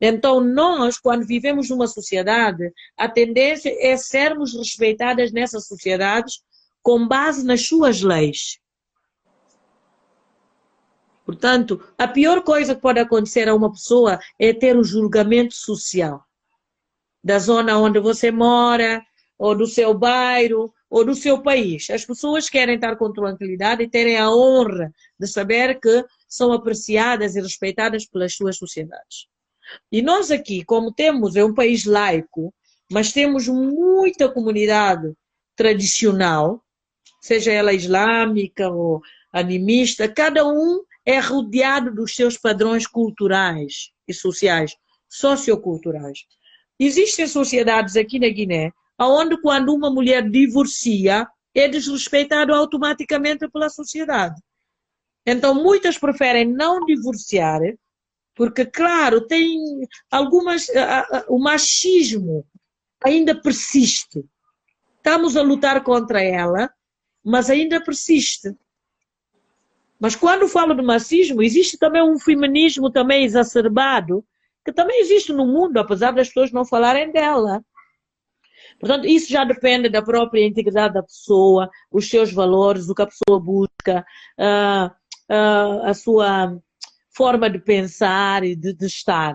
Então, nós, quando vivemos numa sociedade, a tendência é sermos respeitadas nessas sociedades com base nas suas leis. Portanto, a pior coisa que pode acontecer a uma pessoa é ter o julgamento social da zona onde você mora, ou do seu bairro, ou do seu país. As pessoas querem estar com tranquilidade e terem a honra de saber que são apreciadas e respeitadas pelas suas sociedades. E nós aqui, como temos, é um país laico, mas temos muita comunidade tradicional, seja ela islâmica ou animista, cada um é rodeado dos seus padrões culturais e sociais, socioculturais. Existem sociedades aqui na Guiné onde quando uma mulher divorcia é desrespeitado automaticamente pela sociedade. Então muitas preferem não divorciar porque, claro, tem algumas. O machismo ainda persiste. Estamos a lutar contra ela, mas ainda persiste. Mas quando falo de machismo, existe também um feminismo também exacerbado, que também existe no mundo, apesar das pessoas não falarem dela. Portanto, isso já depende da própria integridade da pessoa, os seus valores, o que a pessoa busca, uh, a sua forma de pensar e de, de estar.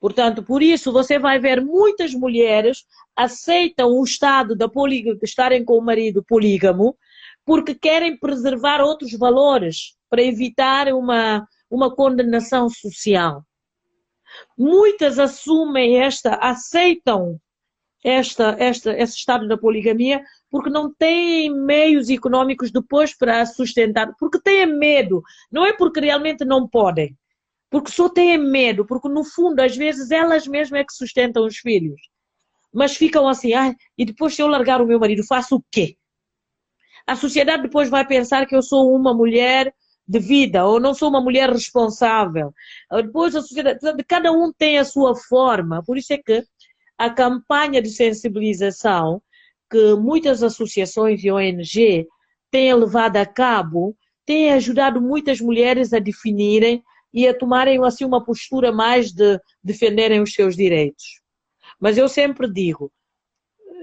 Portanto, por isso você vai ver muitas mulheres aceitam o estado da de estarem com o marido polígamo porque querem preservar outros valores para evitar uma, uma condenação social. Muitas assumem esta, aceitam esta, esta, estado da poligamia porque não têm meios econômicos depois para sustentar, porque têm medo, não é porque realmente não podem, porque só têm medo, porque no fundo, às vezes, elas mesmas é que sustentam os filhos. Mas ficam assim, ah, e depois se eu largar o meu marido, faço o quê? A sociedade depois vai pensar que eu sou uma mulher de vida, ou não sou uma mulher responsável. Depois a sociedade, cada um tem a sua forma, por isso é que a campanha de sensibilização que muitas associações e ONG têm levado a cabo tem ajudado muitas mulheres a definirem e a tomarem assim uma postura mais de defenderem os seus direitos. Mas eu sempre digo,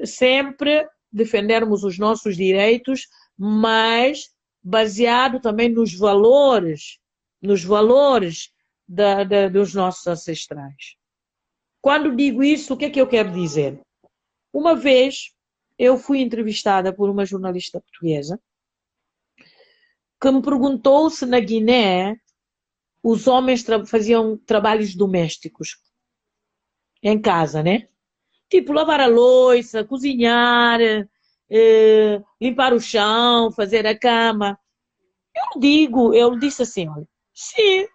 sempre defendermos os nossos direitos, mas baseado também nos valores, nos valores da, da, dos nossos ancestrais. Quando digo isso, o que é que eu quero dizer? Uma vez eu fui entrevistada por uma jornalista portuguesa que me perguntou se na Guiné os homens tra faziam trabalhos domésticos em casa, né? Tipo lavar a louça, cozinhar, eh, limpar o chão, fazer a cama. Eu digo, eu disse assim, olha, sim,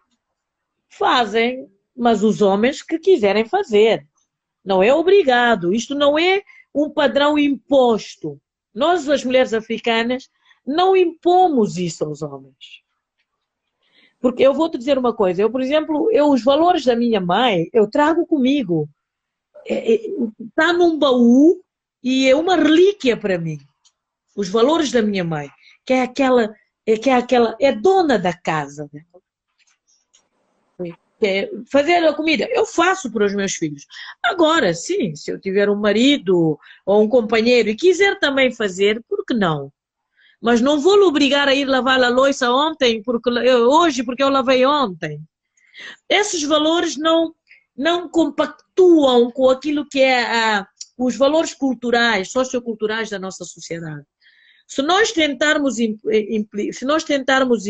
fazem, mas os homens que quiserem fazer. Não é obrigado. Isto não é um padrão imposto. Nós, as mulheres africanas, não impomos isso aos homens. Porque eu vou te dizer uma coisa, eu, por exemplo, eu os valores da minha mãe, eu trago comigo. Está é, é, tá num baú e é uma relíquia para mim. Os valores da minha mãe, que é aquela, que é aquela, é dona da casa. Né? É fazer a comida, eu faço para os meus filhos. Agora, sim, se eu tiver um marido ou um companheiro e quiser também fazer, por que não? Mas não vou lhe obrigar a ir lavar a louça ontem, porque, hoje, porque eu lavei ontem. Esses valores não, não compactuam com aquilo que é a, os valores culturais, socioculturais da nossa sociedade. Se nós tentarmos, se nós tentarmos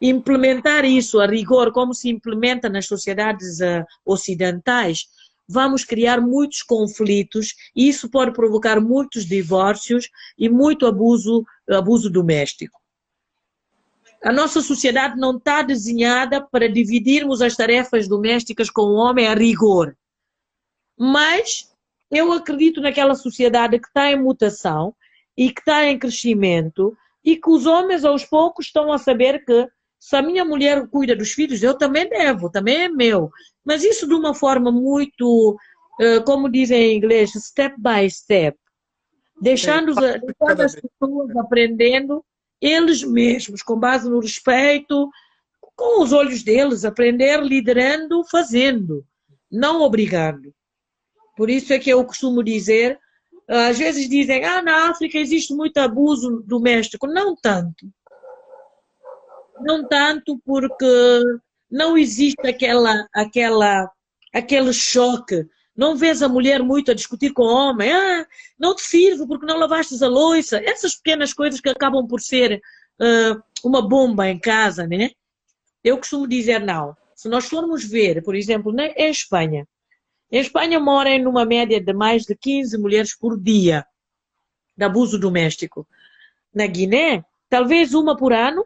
implementar isso a rigor, como se implementa nas sociedades uh, ocidentais, vamos criar muitos conflitos e isso pode provocar muitos divórcios e muito abuso, abuso doméstico. A nossa sociedade não está desenhada para dividirmos as tarefas domésticas com o homem a rigor. Mas eu acredito naquela sociedade que está em mutação e que está em crescimento e que os homens aos poucos estão a saber que se a minha mulher cuida dos filhos, eu também devo, também é meu. Mas isso de uma forma muito, eh, como dizem em inglês, step by step. Deixando, deixando as pessoas aprendendo eles mesmos, com base no respeito, com os olhos deles, aprender liderando, fazendo, não obrigando. Por isso é que eu costumo dizer, às vezes dizem, ah, na África existe muito abuso doméstico. Não tanto não tanto porque não existe aquela, aquela, aquele choque. Não vês a mulher muito a discutir com o homem. Ah, não te sirvo porque não lavaste a louça. Essas pequenas coisas que acabam por ser uh, uma bomba em casa, né? Eu costumo dizer não. Se nós formos ver, por exemplo, na, Espanha, em Espanha moram numa média de mais de 15 mulheres por dia de abuso doméstico. Na Guiné, talvez uma por ano,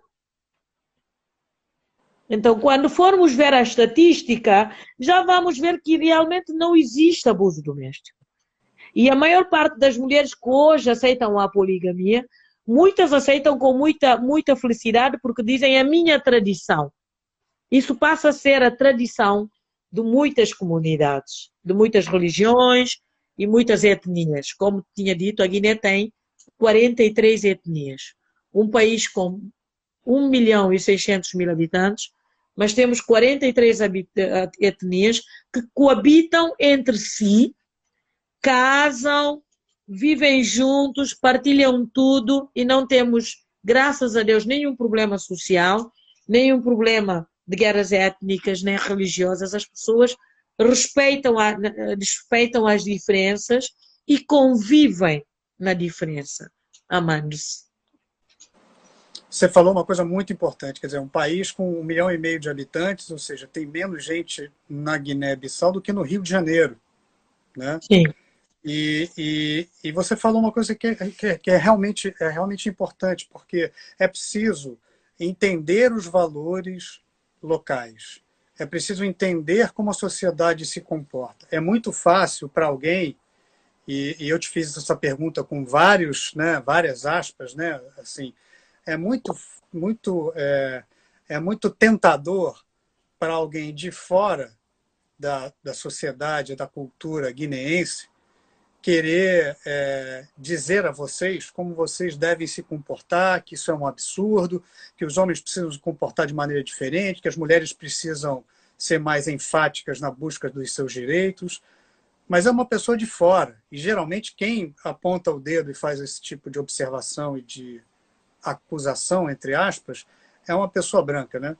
então, quando formos ver a estatística, já vamos ver que realmente não existe abuso doméstico. E a maior parte das mulheres que hoje aceitam a poligamia, muitas aceitam com muita, muita felicidade porque dizem a minha tradição. Isso passa a ser a tradição de muitas comunidades, de muitas religiões e muitas etnias. Como tinha dito, a Guiné tem 43 etnias. Um país com 1 milhão e 600 mil habitantes, mas temos 43 etnias que coabitam entre si, casam, vivem juntos, partilham tudo e não temos, graças a Deus, nenhum problema social, nenhum problema de guerras étnicas nem religiosas. As pessoas respeitam, a, respeitam as diferenças e convivem na diferença, amando-se. Você falou uma coisa muito importante, quer dizer, um país com um milhão e meio de habitantes, ou seja, tem menos gente na Guiné-Bissau do que no Rio de Janeiro, né? Sim. E, e, e você falou uma coisa que, é, que, é, que é, realmente, é realmente importante, porque é preciso entender os valores locais. É preciso entender como a sociedade se comporta. É muito fácil para alguém, e, e, eu te fiz essa pergunta com vários, né, várias aspas, né, assim, é muito, muito, é, é muito tentador para alguém de fora da, da sociedade, da cultura guineense, querer é, dizer a vocês como vocês devem se comportar, que isso é um absurdo, que os homens precisam se comportar de maneira diferente, que as mulheres precisam ser mais enfáticas na busca dos seus direitos. Mas é uma pessoa de fora. E geralmente quem aponta o dedo e faz esse tipo de observação e de acusação, entre aspas, é uma pessoa branca, né?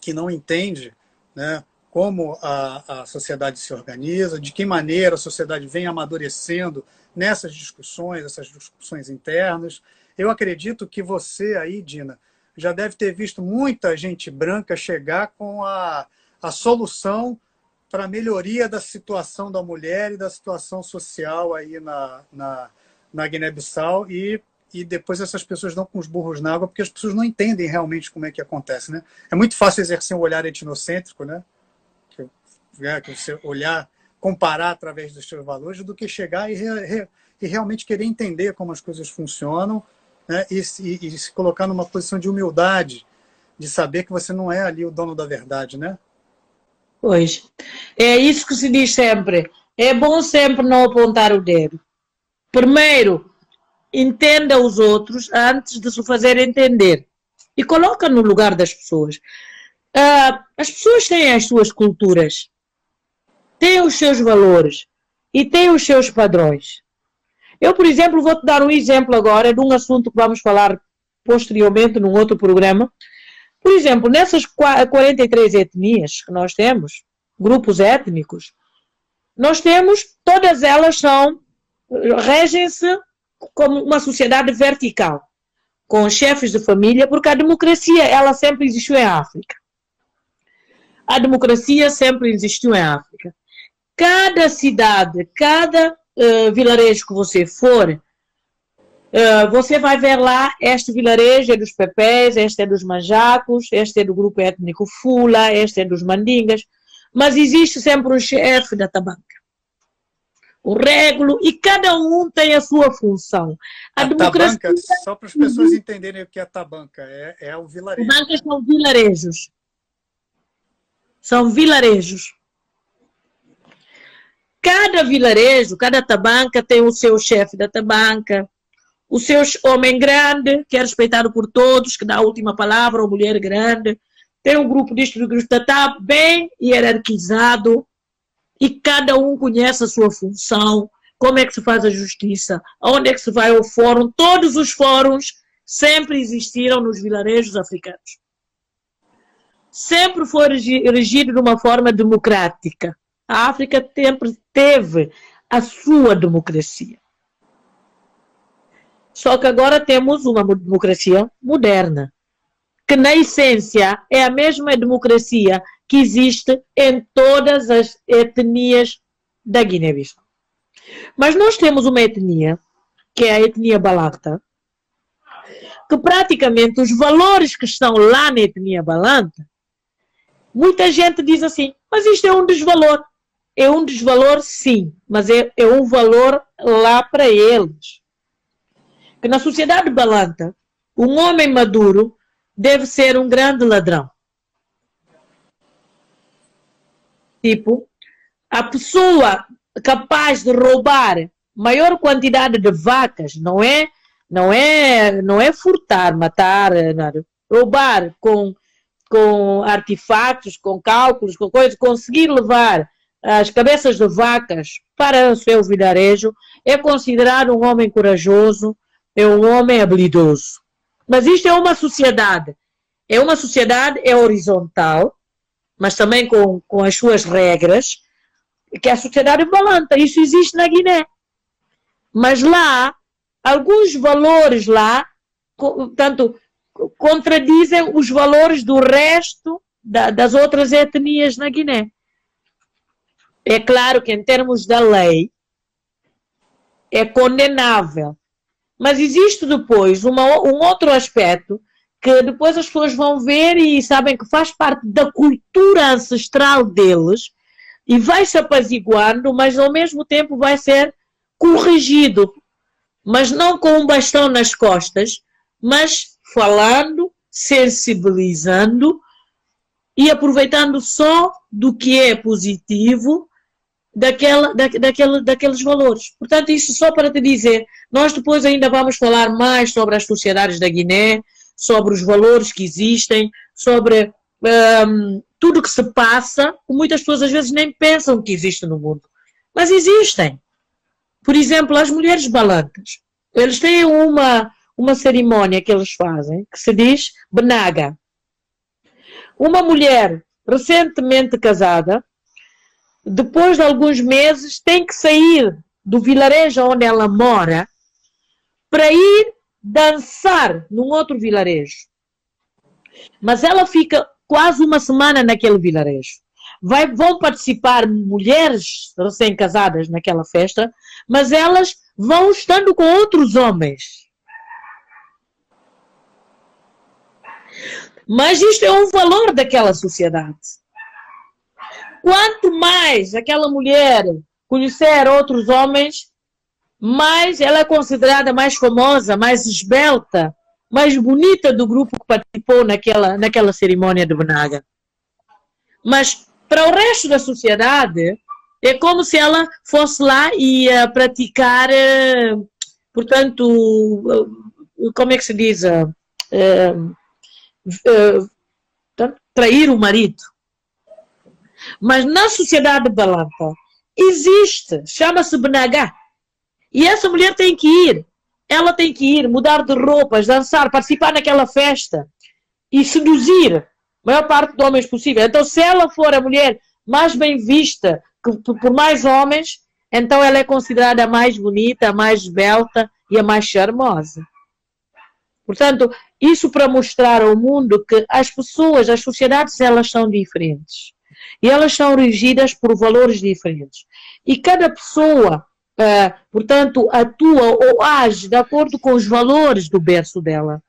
que não entende né, como a, a sociedade se organiza, de que maneira a sociedade vem amadurecendo nessas discussões, essas discussões internas. Eu acredito que você aí, Dina, já deve ter visto muita gente branca chegar com a, a solução para a melhoria da situação da mulher e da situação social aí na, na, na Guiné-Bissau e e depois essas pessoas dão com os burros na água porque as pessoas não entendem realmente como é que acontece, né? É muito fácil exercer um olhar etnocêntrico, né? É, que você olhar, comparar através dos seus valores, do que chegar e, re, e realmente querer entender como as coisas funcionam né? e, e, e se colocar numa posição de humildade de saber que você não é ali o dono da verdade, né? Pois. É isso que se diz sempre. É bom sempre não apontar o dedo. Primeiro, entenda os outros antes de se fazer entender. E coloca no lugar das pessoas. Uh, as pessoas têm as suas culturas, têm os seus valores e têm os seus padrões. Eu, por exemplo, vou-te dar um exemplo agora de um assunto que vamos falar posteriormente num outro programa. Por exemplo, nessas 43 etnias que nós temos, grupos étnicos, nós temos, todas elas são, regem-se como uma sociedade vertical, com chefes de família, porque a democracia, ela sempre existiu em África. A democracia sempre existiu em África. Cada cidade, cada uh, vilarejo que você for, uh, você vai ver lá, este vilarejo é dos Pepés, este é dos Manjacos, este é do grupo étnico Fula, este é dos Mandingas, mas existe sempre um chefe da tabanca o régulo, e cada um tem a sua função. A, a democracia... tabanca, só para as pessoas entenderem o que é a tabanca, é, é o vilarejo. Tabancas são vilarejos. São vilarejos. Cada vilarejo, cada tabanca tem o seu chefe da tabanca, o seu homem grande, que é respeitado por todos, que dá a última palavra, ou mulher grande. Tem um grupo disto, está bem hierarquizado, e cada um conhece a sua função, como é que se faz a justiça, onde é que se vai ao fórum. Todos os fóruns sempre existiram nos vilarejos africanos. Sempre foi regido de uma forma democrática. A África sempre teve a sua democracia. Só que agora temos uma democracia moderna, que na essência é a mesma democracia que existe em todas as etnias da Guiné-Bissau. Mas nós temos uma etnia, que é a etnia Balanta, que praticamente os valores que estão lá na etnia Balanta, muita gente diz assim, mas isto é um desvalor. É um desvalor, sim, mas é, é um valor lá para eles. Que na sociedade Balanta, um homem maduro deve ser um grande ladrão. Tipo, a pessoa capaz de roubar maior quantidade de vacas, não é, não é, não é furtar, matar, nada. roubar com com artefatos, com cálculos, com coisas, conseguir levar as cabeças de vacas para o seu vilarejo é considerado um homem corajoso, é um homem habilidoso. Mas isto é uma sociedade, é uma sociedade é horizontal, mas também com, com as suas regras, que é a sociedade balanta. Isso existe na Guiné. Mas lá, alguns valores lá, tanto contradizem os valores do resto da, das outras etnias na Guiné. É claro que, em termos da lei, é condenável. Mas existe depois uma, um outro aspecto que depois as pessoas vão ver e sabem que faz parte da cultura ancestral deles e vai se apaziguando, mas ao mesmo tempo vai ser corrigido, mas não com um bastão nas costas, mas falando, sensibilizando e aproveitando só do que é positivo daquela, da, daquele, daqueles valores. Portanto, isso só para te dizer, nós depois ainda vamos falar mais sobre as sociedades da Guiné, sobre os valores que existem, sobre um, tudo que se passa, que muitas pessoas às vezes nem pensam que existe no mundo. Mas existem. Por exemplo, as mulheres balantas. Eles têm uma, uma cerimónia que eles fazem que se diz benaga. Uma mulher recentemente casada, depois de alguns meses, tem que sair do vilarejo onde ela mora para ir dançar num outro vilarejo. Mas ela fica quase uma semana naquele vilarejo. Vai, vão participar mulheres recém-casadas naquela festa, mas elas vão estando com outros homens. Mas isto é um valor daquela sociedade. Quanto mais aquela mulher conhecer outros homens, mais ela é considerada mais famosa, mais esbelta, mais bonita do grupo que participou naquela, naquela cerimônia de Benaga. Mas para o resto da sociedade, é como se ela fosse lá e ia praticar, eh, portanto, eh, como é que se diz? Eh, trair o marido. Mas na sociedade de Balanta existe, chama-se Benagá. E essa mulher tem que ir. Ela tem que ir, mudar de roupas, dançar, participar naquela festa e seduzir a maior parte de homens possível. Então, se ela for a mulher mais bem vista por mais homens, então ela é considerada a mais bonita, a mais esbelta e a mais charmosa. Portanto, isso para mostrar ao mundo que as pessoas, as sociedades, elas são diferentes. E elas são regidas por valores diferentes. E cada pessoa, uh, portanto, atua ou age de acordo com os valores do berço dela.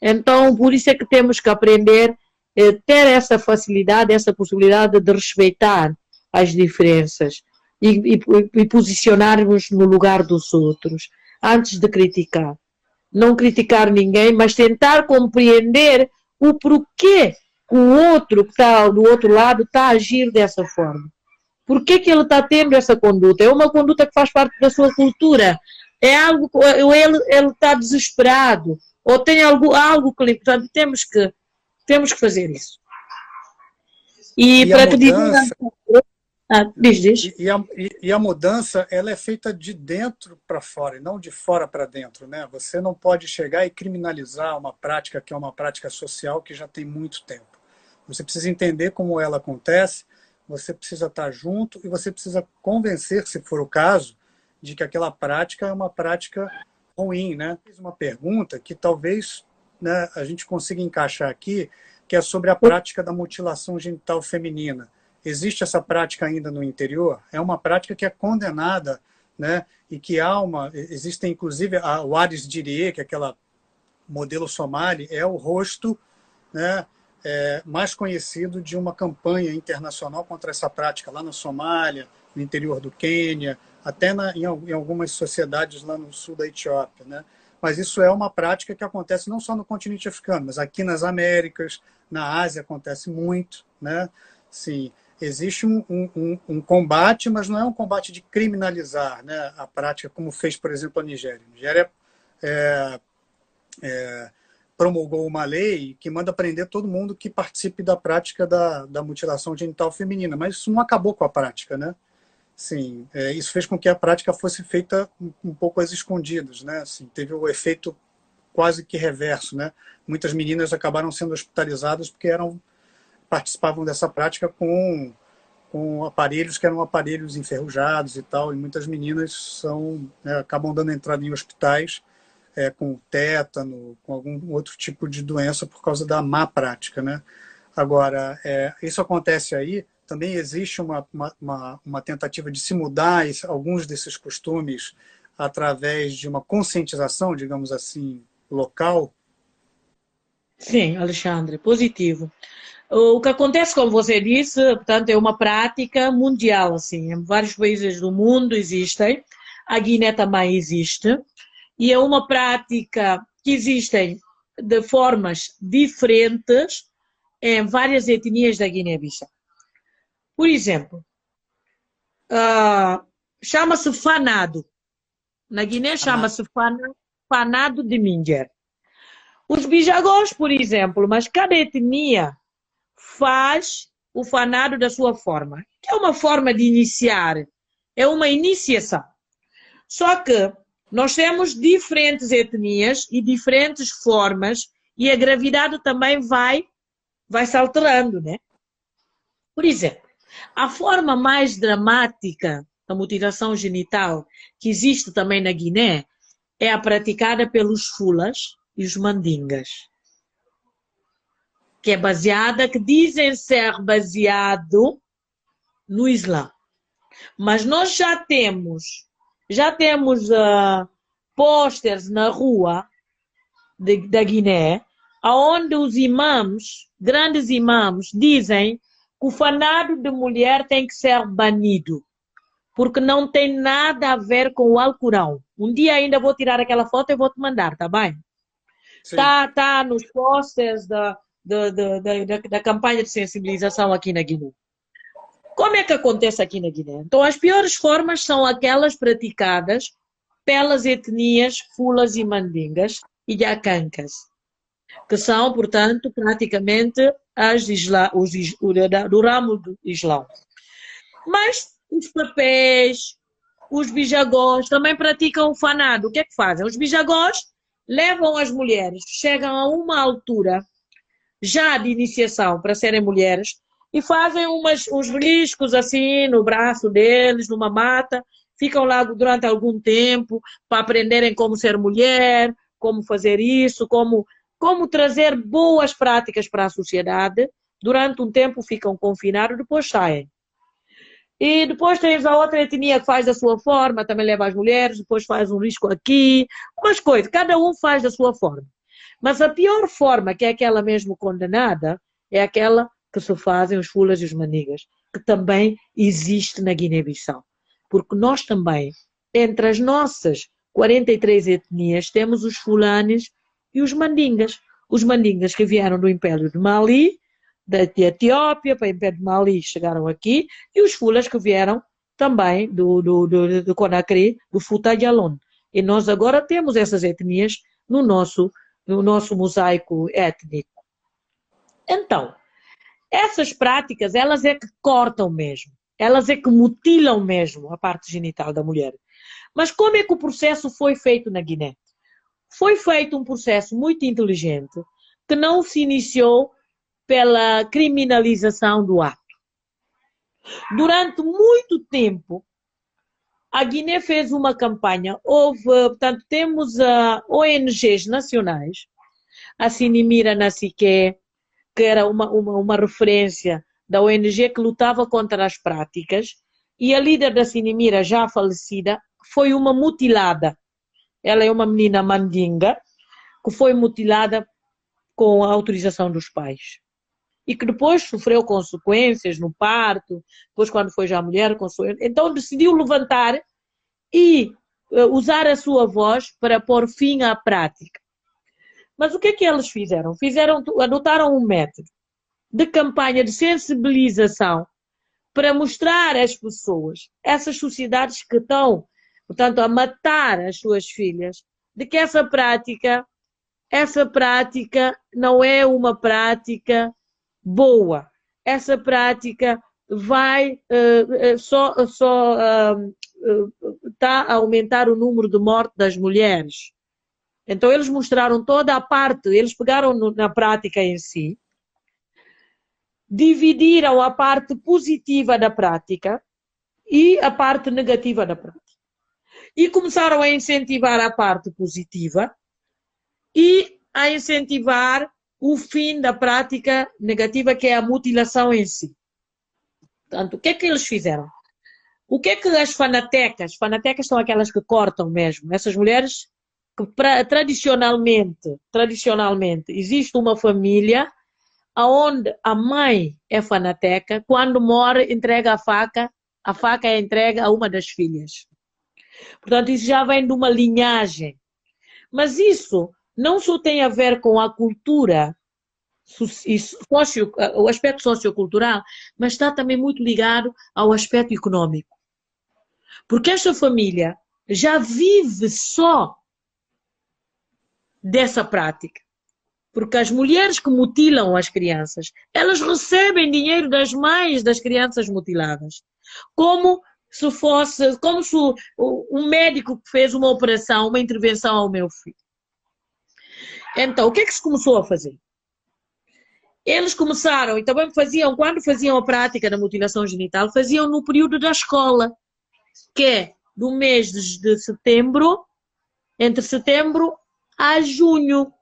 Então, por isso é que temos que aprender uh, ter essa facilidade, essa possibilidade de respeitar as diferenças e, e, e posicionarmos no lugar dos outros antes de criticar. Não criticar ninguém, mas tentar compreender o porquê o outro que está do outro lado está a agir dessa forma. Por que, que ele está tendo essa conduta? É uma conduta que faz parte da sua cultura. É algo, ou ele, ele está desesperado, ou tem algo, algo que lhe. Portanto, temos que, temos que fazer isso. E, e para dizer. Ah, diz, diz. E, a, e a mudança ela é feita de dentro para fora e não de fora para dentro. Né? Você não pode chegar e criminalizar uma prática que é uma prática social que já tem muito tempo. Você precisa entender como ela acontece, você precisa estar junto e você precisa convencer, se for o caso, de que aquela prática é uma prática ruim. Né? Fiz uma pergunta que talvez né, a gente consiga encaixar aqui, que é sobre a prática da mutilação genital feminina. Existe essa prática ainda no interior? É uma prática que é condenada, né? E que há uma. Existem, inclusive, a, o Ares Dirie, que é aquela modelo somali, é o rosto né, é, mais conhecido de uma campanha internacional contra essa prática lá na Somália, no interior do Quênia, até na, em, em, algumas sociedades lá no sul da Etiópia. Né? Mas isso é uma prática que acontece não só no continente africano, mas aqui nas Américas, na Ásia acontece muito. Né? Sim, existe um, um, um, combate, mas não é um combate de criminalizar né, a prática, como fez, por exemplo, a Nigéria. A Nigéria é, é, promulgou uma lei que manda prender todo mundo que participe da prática da, da mutilação genital feminina, mas isso não acabou com a prática, né? Sim, é, isso fez com que a prática fosse feita um, um pouco às escondidas, né? Assim, teve o efeito quase que reverso, né? Muitas meninas acabaram sendo hospitalizadas porque eram participavam dessa prática com, com aparelhos que eram aparelhos enferrujados e tal, e muitas meninas são né, acabam dando entrada em hospitais é, com tétano, com algum outro tipo de doença por causa da má prática, né? Agora, é, isso acontece aí, também existe uma, uma, uma tentativa de se mudar alguns desses costumes através de uma conscientização, digamos assim, local? Sim, Alexandre, positivo. O que acontece, como você disse, portanto, é uma prática mundial, assim, em vários países do mundo existem, a Guiné também existe, e é uma prática que existem de formas diferentes em várias etnias da Guiné-Bissau. Por exemplo, uh, chama-se fanado. Na Guiné chama-se fanado de Minger. Os bijagós, por exemplo, mas cada etnia faz o fanado da sua forma, que é uma forma de iniciar, é uma iniciação. Só que nós temos diferentes etnias e diferentes formas e a gravidade também vai vai se alterando, né? Por exemplo, a forma mais dramática da mutilação genital que existe também na Guiné é a praticada pelos fulas e os mandingas que é baseada, que dizem ser baseado no Islã. Mas nós já temos, já temos uh, posters na rua de, da Guiné, onde os imãs, grandes imãs, dizem que o fanado de mulher tem que ser banido, porque não tem nada a ver com o Alcorão. Um dia ainda vou tirar aquela foto e vou te mandar, tá bem? Está tá nos posters da, da, da, da, da campanha de sensibilização aqui na Guiné. Como é que acontece aqui na Guiné? Então, as piores formas são aquelas praticadas pelas etnias fulas e mandingas e yacancas, que são, portanto, praticamente as isla, os, do ramo do Islão. Mas os papéis, os bijagós também praticam o fanado. O que é que fazem? Os bijagós levam as mulheres, chegam a uma altura já de iniciação para serem mulheres e fazem umas, uns riscos assim no braço deles, numa mata, ficam lá durante algum tempo para aprenderem como ser mulher, como fazer isso, como, como trazer boas práticas para a sociedade. Durante um tempo ficam confinados, depois saem. E depois tens a outra etnia que faz da sua forma, também leva as mulheres, depois faz um risco aqui, umas coisas, cada um faz da sua forma. Mas a pior forma, que é aquela mesmo condenada, é aquela que se fazem os fulas e os manigas, que também existe na Guiné-Bissau. Porque nós também, entre as nossas 43 etnias, temos os fulanes e os mandingas. Os mandingas que vieram do Império de Mali, da Etiópia para o Império de Mali chegaram aqui, e os fulas que vieram também do, do, do, do Conakry, do Futa-Yalon. E nós agora temos essas etnias no nosso, no nosso mosaico étnico. Então, essas práticas, elas é que cortam mesmo, elas é que mutilam mesmo a parte genital da mulher. Mas como é que o processo foi feito na Guiné? Foi feito um processo muito inteligente que não se iniciou pela criminalização do ato. Durante muito tempo, a Guiné fez uma campanha, houve, portanto, temos uh, ONGs nacionais, a Sinimira Nassique, que era uma, uma, uma referência da ONG que lutava contra as práticas, e a líder da Sinimira, já falecida, foi uma mutilada. Ela é uma menina mandinga, que foi mutilada com a autorização dos pais e que depois sofreu consequências no parto, depois quando foi já mulher, então decidiu levantar e uh, usar a sua voz para pôr fim à prática. Mas o que é que eles fizeram? Fizeram, adotaram um método de campanha de sensibilização para mostrar às pessoas, essas sociedades que estão, portanto, a matar as suas filhas, de que essa prática, essa prática não é uma prática boa. Essa prática vai uh, só só está uh, a aumentar o número de mortes das mulheres. Então eles mostraram toda a parte, eles pegaram no, na prática em si, dividiram a parte positiva da prática e a parte negativa da prática. E começaram a incentivar a parte positiva e a incentivar o fim da prática negativa que é a mutilação em si. Portanto, o que é que eles fizeram? O que é que as fanatecas, fanatecas são aquelas que cortam mesmo, essas mulheres que pra, tradicionalmente, tradicionalmente, existe uma família aonde a mãe é fanateca, quando morre entrega a faca, a faca é entregue a uma das filhas. Portanto, isso já vem de uma linhagem. Mas isso não só tem a ver com a cultura, o aspecto sociocultural, mas está também muito ligado ao aspecto econômico. Porque esta família já vive só dessa prática. Porque as mulheres que mutilam as crianças, elas recebem dinheiro das mães das crianças mutiladas. Como se fosse, como se um médico fez uma operação, uma intervenção ao meu filho. Então, o que é que se começou a fazer? Eles começaram, e também faziam, quando faziam a prática da mutilação genital, faziam no período da escola, que é do mês de setembro, entre setembro a junho.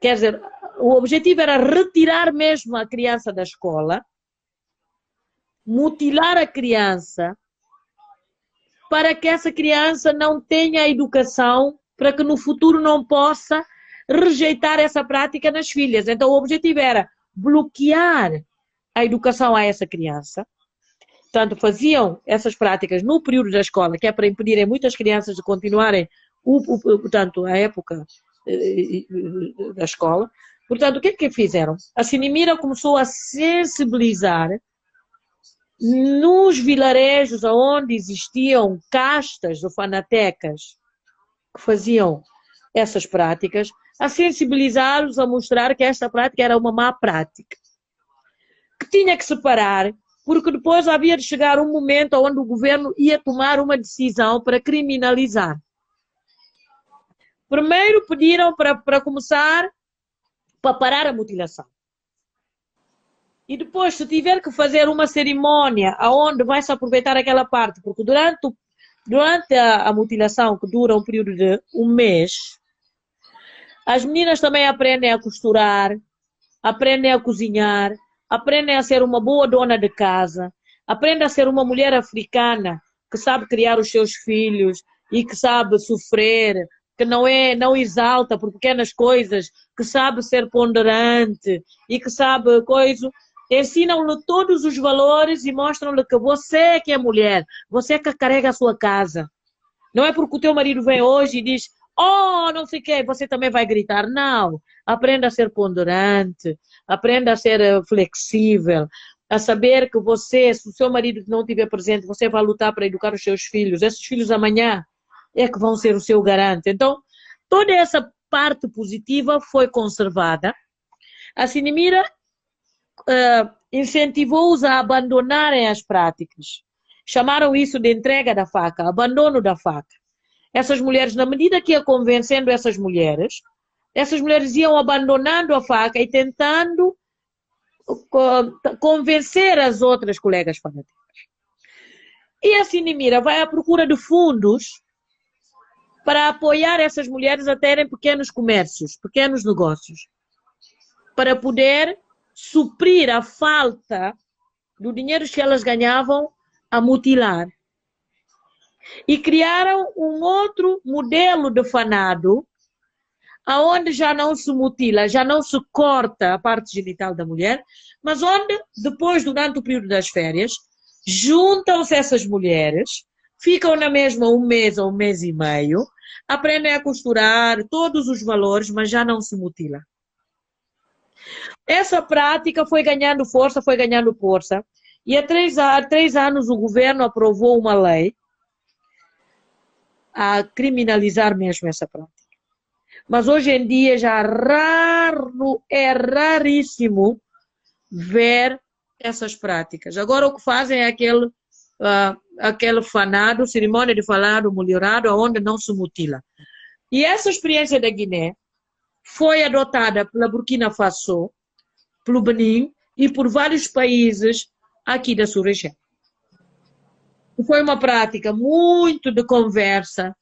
Quer dizer, o objetivo era retirar mesmo a criança da escola, mutilar a criança, para que essa criança não tenha educação, para que no futuro não possa rejeitar essa prática nas filhas. Então, o objetivo era bloquear a educação a essa criança. Portanto, faziam essas práticas no período da escola, que é para impedirem muitas crianças de continuarem, o, o, portanto, a época da escola. Portanto, o que é que fizeram? A Sinimira começou a sensibilizar nos vilarejos onde existiam castas ou fanatecas que faziam essas práticas, a sensibilizá-los, a mostrar que esta prática era uma má prática. Que tinha que separar, porque depois havia de chegar um momento onde o governo ia tomar uma decisão para criminalizar. Primeiro pediram para, começar, para parar a mutilação. E depois, se tiver que fazer uma cerimônia aonde vai se aproveitar aquela parte, porque durante, durante a, a mutilação, que dura um período de um mês, as meninas também aprendem a costurar, aprendem a cozinhar, aprendem a ser uma boa dona de casa, aprendem a ser uma mulher africana que sabe criar os seus filhos e que sabe sofrer, que não é, não exalta por pequenas coisas, que sabe ser ponderante e que sabe coisa, ensinam-lhe todos os valores e mostram-lhe que você é que é mulher, você é que carrega a sua casa. Não é porque o teu marido vem hoje e diz, oh, não sei quê, você também vai gritar. Não. Aprenda a ser ponderante, aprenda a ser eh, flexível, a saber que você, se o seu marido não estiver presente, você vai lutar para educar os seus filhos. Esses filhos amanhã é que vão ser o seu garante. Então, toda essa parte positiva foi conservada. A Sinimira uh, incentivou-os a abandonarem as práticas. Chamaram isso de entrega da faca, abandono da faca essas mulheres, na medida que ia convencendo essas mulheres, essas mulheres iam abandonando a faca e tentando convencer as outras colegas fanáticas. E a Sinimira vai à procura de fundos para apoiar essas mulheres a terem pequenos comércios, pequenos negócios, para poder suprir a falta do dinheiro que elas ganhavam a mutilar. E criaram um outro modelo de fanado, aonde já não se mutila, já não se corta a parte genital da mulher, mas onde depois, durante o período das férias, juntam-se essas mulheres, ficam na mesma um mês ou um mês e meio, aprendem a costurar todos os valores, mas já não se mutila. Essa prática foi ganhando força, foi ganhando força, e há três, há três anos o governo aprovou uma lei a criminalizar mesmo essa prática. Mas hoje em dia já raro, é raríssimo ver essas práticas. Agora o que fazem é aquele, uh, aquele fanado, cerimônia de falado melhorado, onde não se mutila. E essa experiência da Guiné foi adotada pela Burkina Faso, pelo Benin e por vários países aqui da sua região foi uma prática muito de conversa,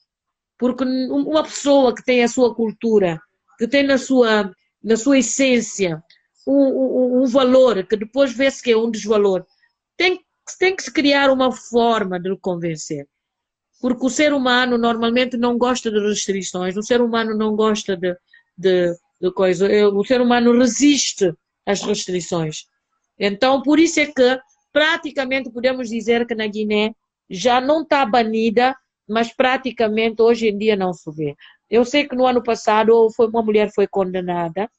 porque uma pessoa que tem a sua cultura, que tem na sua, na sua essência um, um, um valor, que depois vê-se que é um desvalor, tem, tem que se criar uma forma de convencer. Porque o ser humano normalmente não gosta de restrições, o ser humano não gosta de, de, de coisa, o ser humano resiste às restrições. Então, por isso é que praticamente podemos dizer que na Guiné já não está banida, mas praticamente hoje em dia não se vê. Eu sei que no ano passado foi uma mulher foi condenada,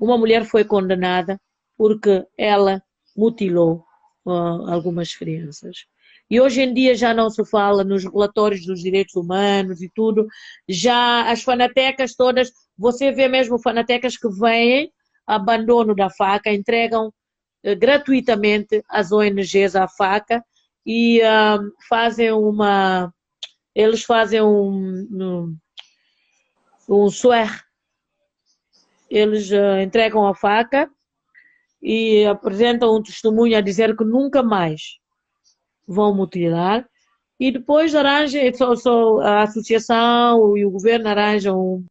uma mulher foi condenada porque ela mutilou algumas crianças. E hoje em dia já não se fala nos relatórios dos direitos humanos e tudo. Já as fanatecas todas, você vê mesmo fanatecas que vêm, abandono da faca, entregam uh, gratuitamente às ONGs a faca e uh, fazem uma. Eles fazem um. um, um suer. Eles uh, entregam a faca e apresentam um testemunho a dizer que nunca mais vão mutilar. E depois arranjam, só, só a associação e o governo arranjam um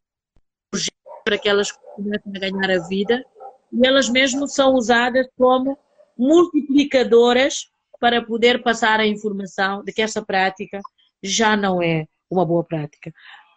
projeto para que elas comecem a ganhar a vida. E elas mesmo são usadas como multiplicadoras para poder passar a informação de que essa prática já não é uma boa prática.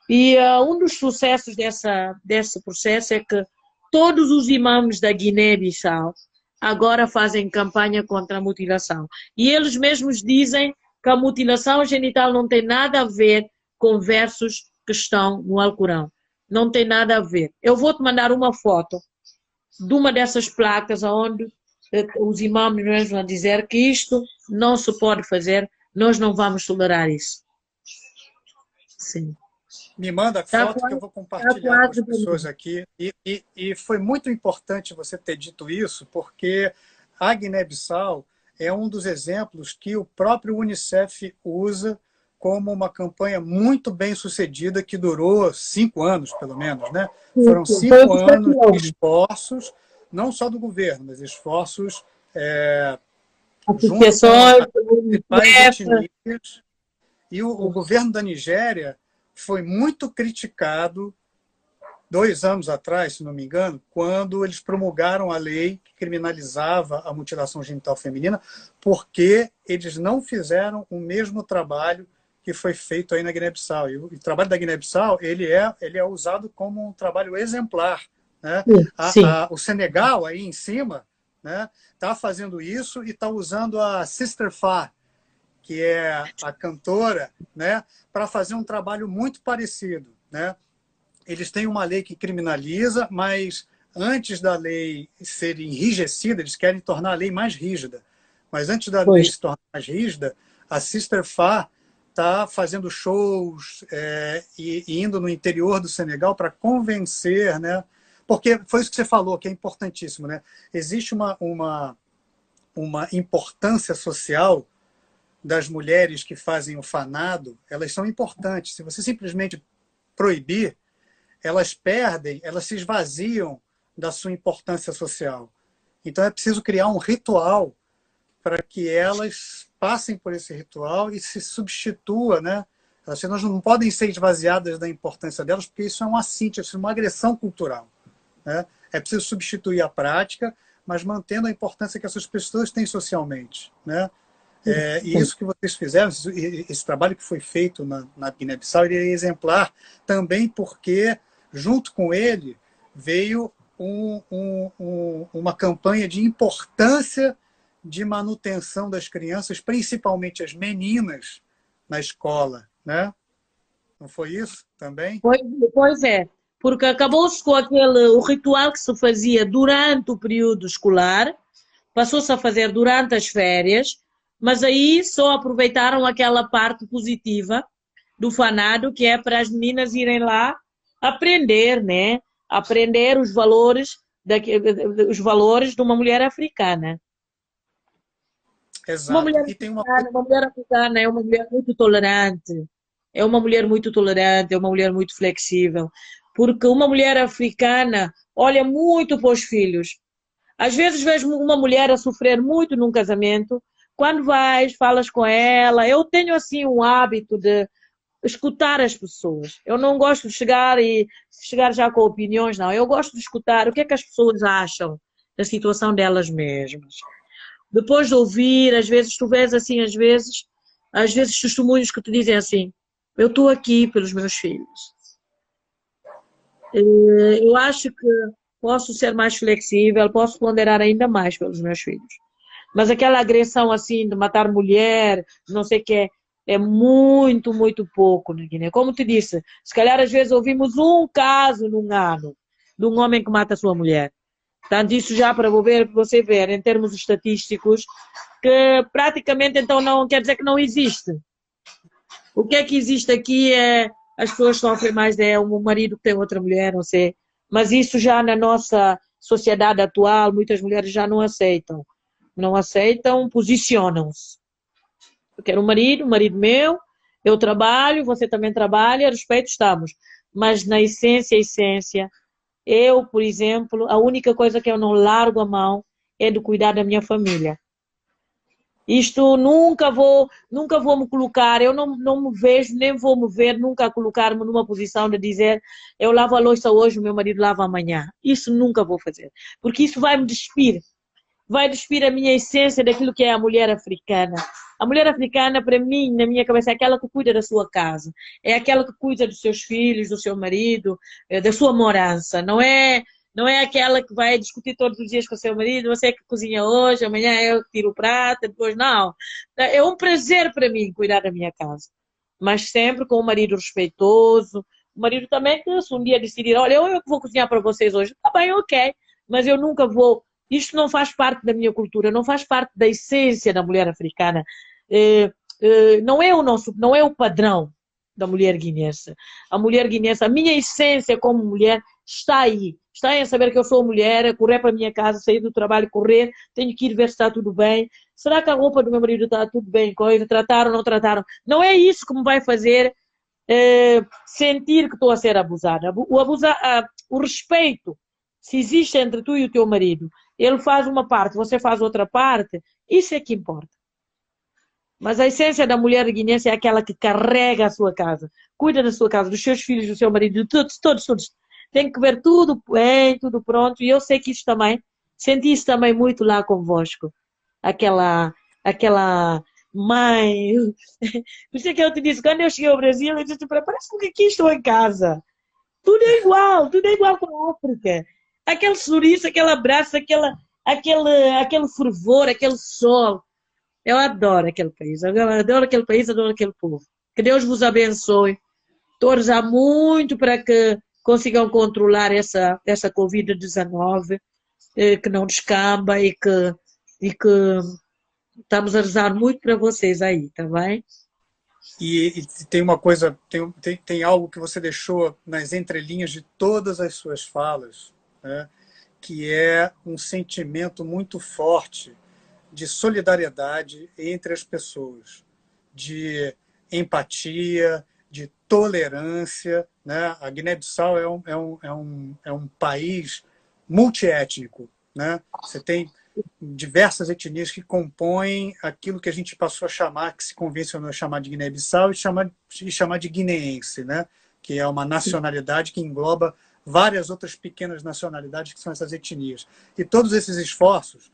E uh, um dos sucessos dessa, desse processo é que todos os imãs da Guiné-Bissau agora fazem campanha contra a mutilação. E eles mesmos dizem que a mutilação genital não tem nada a ver com versos que estão no Alcorão. Não tem nada a ver. Eu vou te mandar uma foto de uma dessas placas onde eh, os imãs vão dizer que isto não se pode fazer, nós não vamos tolerar isso. Sim. Me manda a tá foto que eu vou compartilhar tá com as pessoas aqui. E, e, e, foi muito importante você ter dito isso, porque a Guiné-Bissau é um dos exemplos que o próprio Unicef usa como uma campanha muito bem sucedida que durou cinco anos, pelo menos, né? Foram cinco anos de esforços, não só do governo, mas esforços é, junto com etnias. E o, o governo da Nigéria foi muito criticado dois anos atrás, se não me engano, quando eles promulgaram a lei que criminalizava a mutilação genital feminina, porque eles não fizeram o mesmo trabalho que foi feito aí na Guiné-Bissau. E o, trabalho da Guiné-Bissau ele é, ele é usado como um trabalho exemplar. Né? A, a, o Senegal, aí em cima, está né, fazendo isso e está usando a Sister Fa, que é a cantora, né, para fazer um trabalho muito parecido. Né? Eles têm uma lei que criminaliza, mas antes da lei ser enrijecida, eles querem tornar a lei mais rígida. Mas antes da pois. lei se tornar mais rígida, a Sister Fa está fazendo shows é, e, e, indo no interior do Senegal para convencer, né? Porque foi isso que você falou, que é importantíssimo, né? Existe uma, uma, uma importância social das mulheres que fazem o fanado, elas são importantes. Se você simplesmente proibir, elas perdem, elas se esvaziam da sua importância social. Então é preciso criar um ritual para que elas passem por esse ritual e se substitua, né? Elas não podem ser esvaziadas da importância delas, porque isso é um assinte, isso é uma agressão cultural. Né? É preciso substituir a prática, mas mantendo a importância que essas pessoas têm socialmente. Né? É, e isso que vocês fizeram, esse, trabalho que foi feito na, na Guiné-Bissau, ele é exemplar também porque, junto com ele, veio um, um, um, uma campanha de importância de manutenção das crianças, principalmente as meninas, na escola, né? Não foi isso também? Pois, pois é, porque acabou-se com aquele o ritual que se fazia durante o período escolar, passou-se a fazer durante as férias, mas aí só aproveitaram aquela parte positiva do fanado, que é para as meninas irem lá aprender, né? Aprender os valores, os valores de uma mulher africana. Exato. Uma mulher, africana, uma mulher africana é uma mulher muito tolerante, é uma mulher muito tolerante, é uma mulher muito flexível, porque uma mulher africana olha muito para os filhos. Às vezes vejo uma mulher a sofrer muito num casamento, quando vais, falas com ela, eu tenho assim um hábito de escutar as pessoas. Eu não gosto de chegar e chegar já com opiniões, não. Eu gosto de escutar o que é que as pessoas acham da situação delas mesmas depois de ouvir, às vezes tu vês assim, às vezes, às vezes testemunhos que te dizem assim, eu estou aqui pelos meus filhos. Eh, eu acho que posso ser mais flexível, posso ponderar ainda mais pelos meus filhos. Mas aquela agressão assim de matar mulher, não sei o que é, muito, muito pouco na Guiné. Como te disse, se calhar às vezes ouvimos um caso num ano de um homem que mata a sua mulher. Portanto, isso já para você ver em termos estatísticos, que praticamente então não quer dizer que não existe. O que é que existe aqui é as pessoas sofrem mais, é um marido que tem outra mulher, não sei. Mas isso já na nossa sociedade atual, muitas mulheres já não aceitam. Não aceitam, posicionam-se. Eu quero um marido, um marido meu, eu trabalho, você também trabalha, respeito, estamos. Mas na essência, essência, eu, por exemplo, a única coisa que eu não largo a mão é de cuidar da minha família. Isto nunca vou, nunca vou me colocar, eu não, não me vejo, nem vou me ver, nunca colocar-me numa posição de dizer eu lavo a louça hoje, meu marido lava amanhã. Isso nunca vou fazer, porque isso vai me despir vai despir a minha essência daquilo que é a mulher africana. A mulher africana, para mim, na minha cabeça, é aquela que cuida da sua casa, é aquela que cuida dos seus filhos, do seu marido, eh, da sua morança. Não é, não é aquela que vai discutir todos os dias com o seu marido, você é que cozinha hoje, amanhã eu tiro o prato, depois não. É um prazer para mim cuidar da minha casa, mas sempre com um marido respeitoso, O marido também, se um dia decidir, olha, eu vou cozinhar para vocês hoje, tá bem, ok, mas eu nunca vou. Isto não faz parte da minha cultura, não faz parte da essência da mulher africana. É, é, não é o nosso, não é o padrão da mulher guinense. A mulher guinense, a minha essência como mulher está aí. Está em saber que eu sou mulher, correr para a minha casa, sair do trabalho, correr, tenho que ir ver se está tudo bem. Será que a roupa do meu marido está tudo bem? Coisa, trataram, não trataram? Não é isso que me vai fazer é, sentir que estou a ser abusada. O, abusa, o respeito, se existe entre tu e o teu marido, ele faz uma parte, você faz outra parte, isso é que importa. Mas a essência da mulher guinense é aquela que carrega a sua casa, cuida da sua casa, dos seus filhos, do seu marido, de todos, todos, todos. Tem que ver tudo bem, tudo pronto. E eu sei que isso também, senti isso também muito lá convosco. Aquela, aquela mãe. Por isso é que eu te disse, quando eu cheguei ao Brasil, eu disse, parece que aqui estou em casa. Tudo é igual, tudo é igual com a África. Aquele sorriso, aquele abraço, aquela, aquele, aquele fervor, aquele sol eu adoro aquele país, eu adoro aquele país, adoro aquele povo. Que Deus vos abençoe. Torça muito para que consigam controlar essa, essa Covid-19, eh, que não descamba e que, e que estamos a rezar muito para vocês aí, tá bem? E, e, tem uma coisa, tem, tem, tem algo que você deixou nas entrelinhas de todas as suas falas, né? que é um sentimento muito forte de solidariedade entre as pessoas, de empatia, de tolerância. Né? A Guiné-Bissau é um, é, um, é, um, é um país multiétnico. Né? Você tem diversas etnias que compõem aquilo que a gente passou a chamar, que se convencionou a chamar de Guiné-Bissau e chamar, e chamar de guineense, né? que é uma nacionalidade que engloba várias outras pequenas nacionalidades que são essas etnias. E todos esses esforços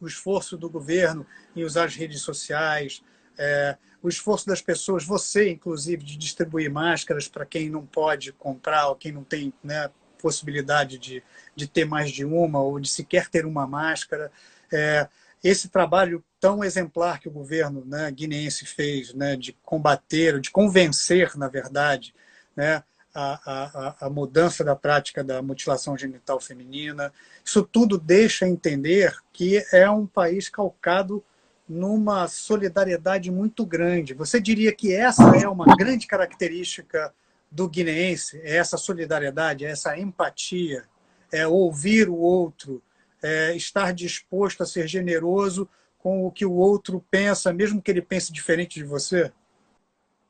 o esforço do governo em usar as redes sociais, é, o esforço das pessoas, você inclusive, de distribuir máscaras para quem não pode comprar ou quem não tem né, possibilidade de, de ter mais de uma ou de sequer ter uma máscara. É, esse trabalho tão exemplar que o governo né, guineense fez né, de combater, de convencer, na verdade, né, a, a, a, mudança da prática da mutilação genital feminina. Isso tudo deixa entender que é um país calcado numa solidariedade muito grande. Você diria que essa é uma grande característica do guineense, é essa solidariedade, é essa empatia, é ouvir o outro, é estar disposto a ser generoso com o que o outro pensa, mesmo que ele pense diferente de você?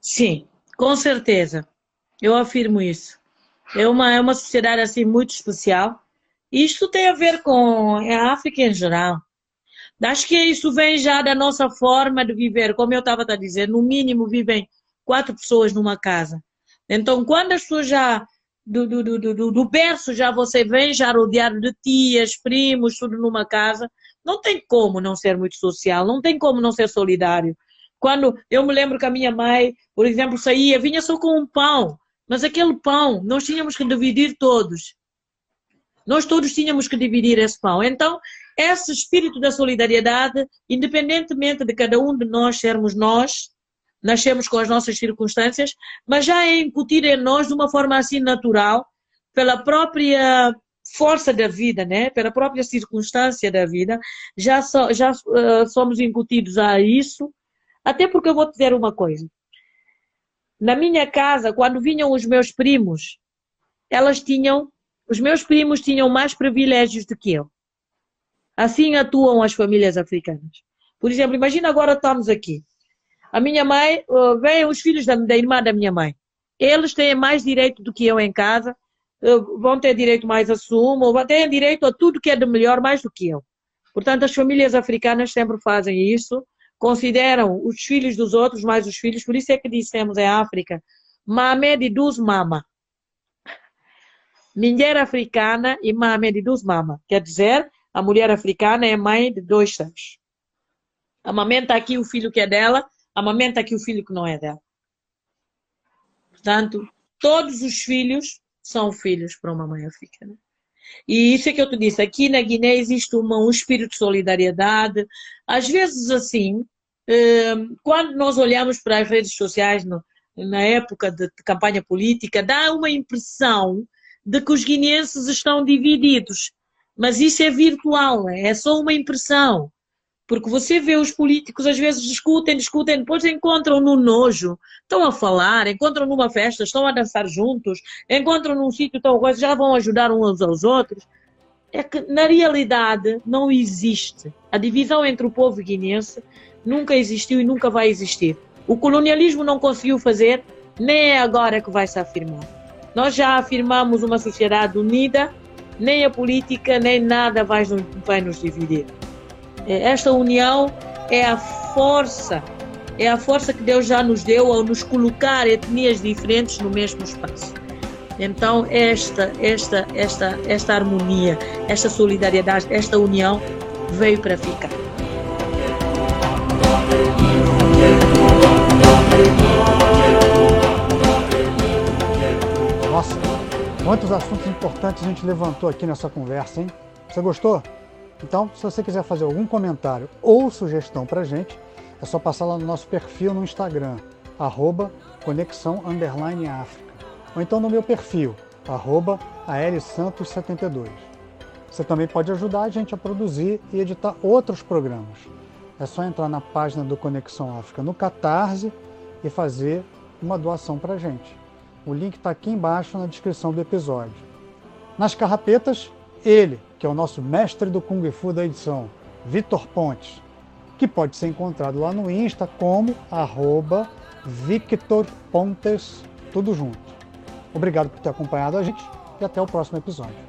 Sim, com certeza. Eu afirmo isso. É uma, é uma sociedade assim muito especial. Isto tem a ver com a África em geral. Acho que isso vem já da nossa forma de viver. Como eu estava a dizer, no mínimo vivem quatro pessoas numa casa. Então, quando as pessoas já do, do, do, do, do berço já você vem já rodeado de tias, primos, tudo numa casa, não tem como não ser muito social, não tem como não ser solidário. Quando eu me lembro que a minha mãe, por exemplo, saía, vinha só com um pão. Mas aquele pão, nós tínhamos que dividir todos. Nós todos tínhamos que dividir esse pão. Então, esse espírito da solidariedade, independentemente de cada um de nós sermos nós, nascemos com as nossas circunstâncias, mas já é incutido em nós de uma forma assim natural, pela própria força da vida, né? pela própria circunstância da vida, já, so, já uh, somos incutidos a isso. Até porque eu vou te dizer uma coisa. Na minha casa, quando vinham os meus primos, elas tinham, os meus primos tinham mais privilégios do que eu. Assim atuam as famílias africanas. Por exemplo, imagina agora estamos aqui. A minha mãe, uh, vêm os filhos da, da, irmã da minha mãe. Eles têm mais direito do que eu em casa, uh, vão ter direito mais a sumo, ter direito a tudo que é de melhor mais do que eu. Portanto, as famílias africanas sempre fazem isso consideram os filhos dos outros mais os filhos, por isso é que dissemos em África, Mame dos mama. Mulher africana e Mame dos mama. Quer dizer, a mulher africana é mãe de dois filhos. Amamenta aqui o filho que é dela, amamenta aqui o filho que não é dela. Portanto, todos os filhos são filhos para uma mãe africana. E isso é que eu te disse, aqui na Guiné existe uma, um espírito de solidariedade. Às vezes, assim, hum, quando nós olhamos para as redes sociais, na época de campanha política, dá uma impressão de que os guineenses estão divididos. Mas isso é virtual, é só uma impressão. Porque você vê os políticos, às vezes discutem, discutem, depois encontram no nojo, estão a falar, encontram numa festa, estão a dançar juntos, encontram num sítio, tão coisa, já vão ajudar uns aos outros. É que, na realidade, não existe. A divisão entre o povo guinense nunca existiu e nunca vai existir. O colonialismo não conseguiu fazer, nem é agora que vai se afirmar. Nós já afirmamos uma sociedade unida, nem a política, nem nada vai, vai nos dividir. É, esta união é a força, é a força que Deus já nos deu ao nos colocar etnias diferentes no mesmo espaço. Então esta, esta, esta, esta harmonia, esta solidariedade, esta união veio para ficar. Nossa, quantos assuntos importantes a gente levantou aqui nessa conversa, hein? Você gostou? Então, se você quiser fazer algum comentário ou sugestão para a gente, é só passar lá no nosso perfil no Instagram, arroba conexão África. Ou então no meu perfil, arroba aelsantos72. Você também pode ajudar a gente a produzir e editar outros programas. É só entrar na página do Conexão África no Catarse e fazer uma doação para a gente. O link está aqui embaixo na descrição do episódio. Nas carrapetas, ele, que é o nosso mestre do Kung Fu da edição, Vitor Pontes, que pode ser encontrado lá no Insta como arroba Victor Pontes, tudo junto. Obrigado por ter acompanhado a gente e até o próximo episódio.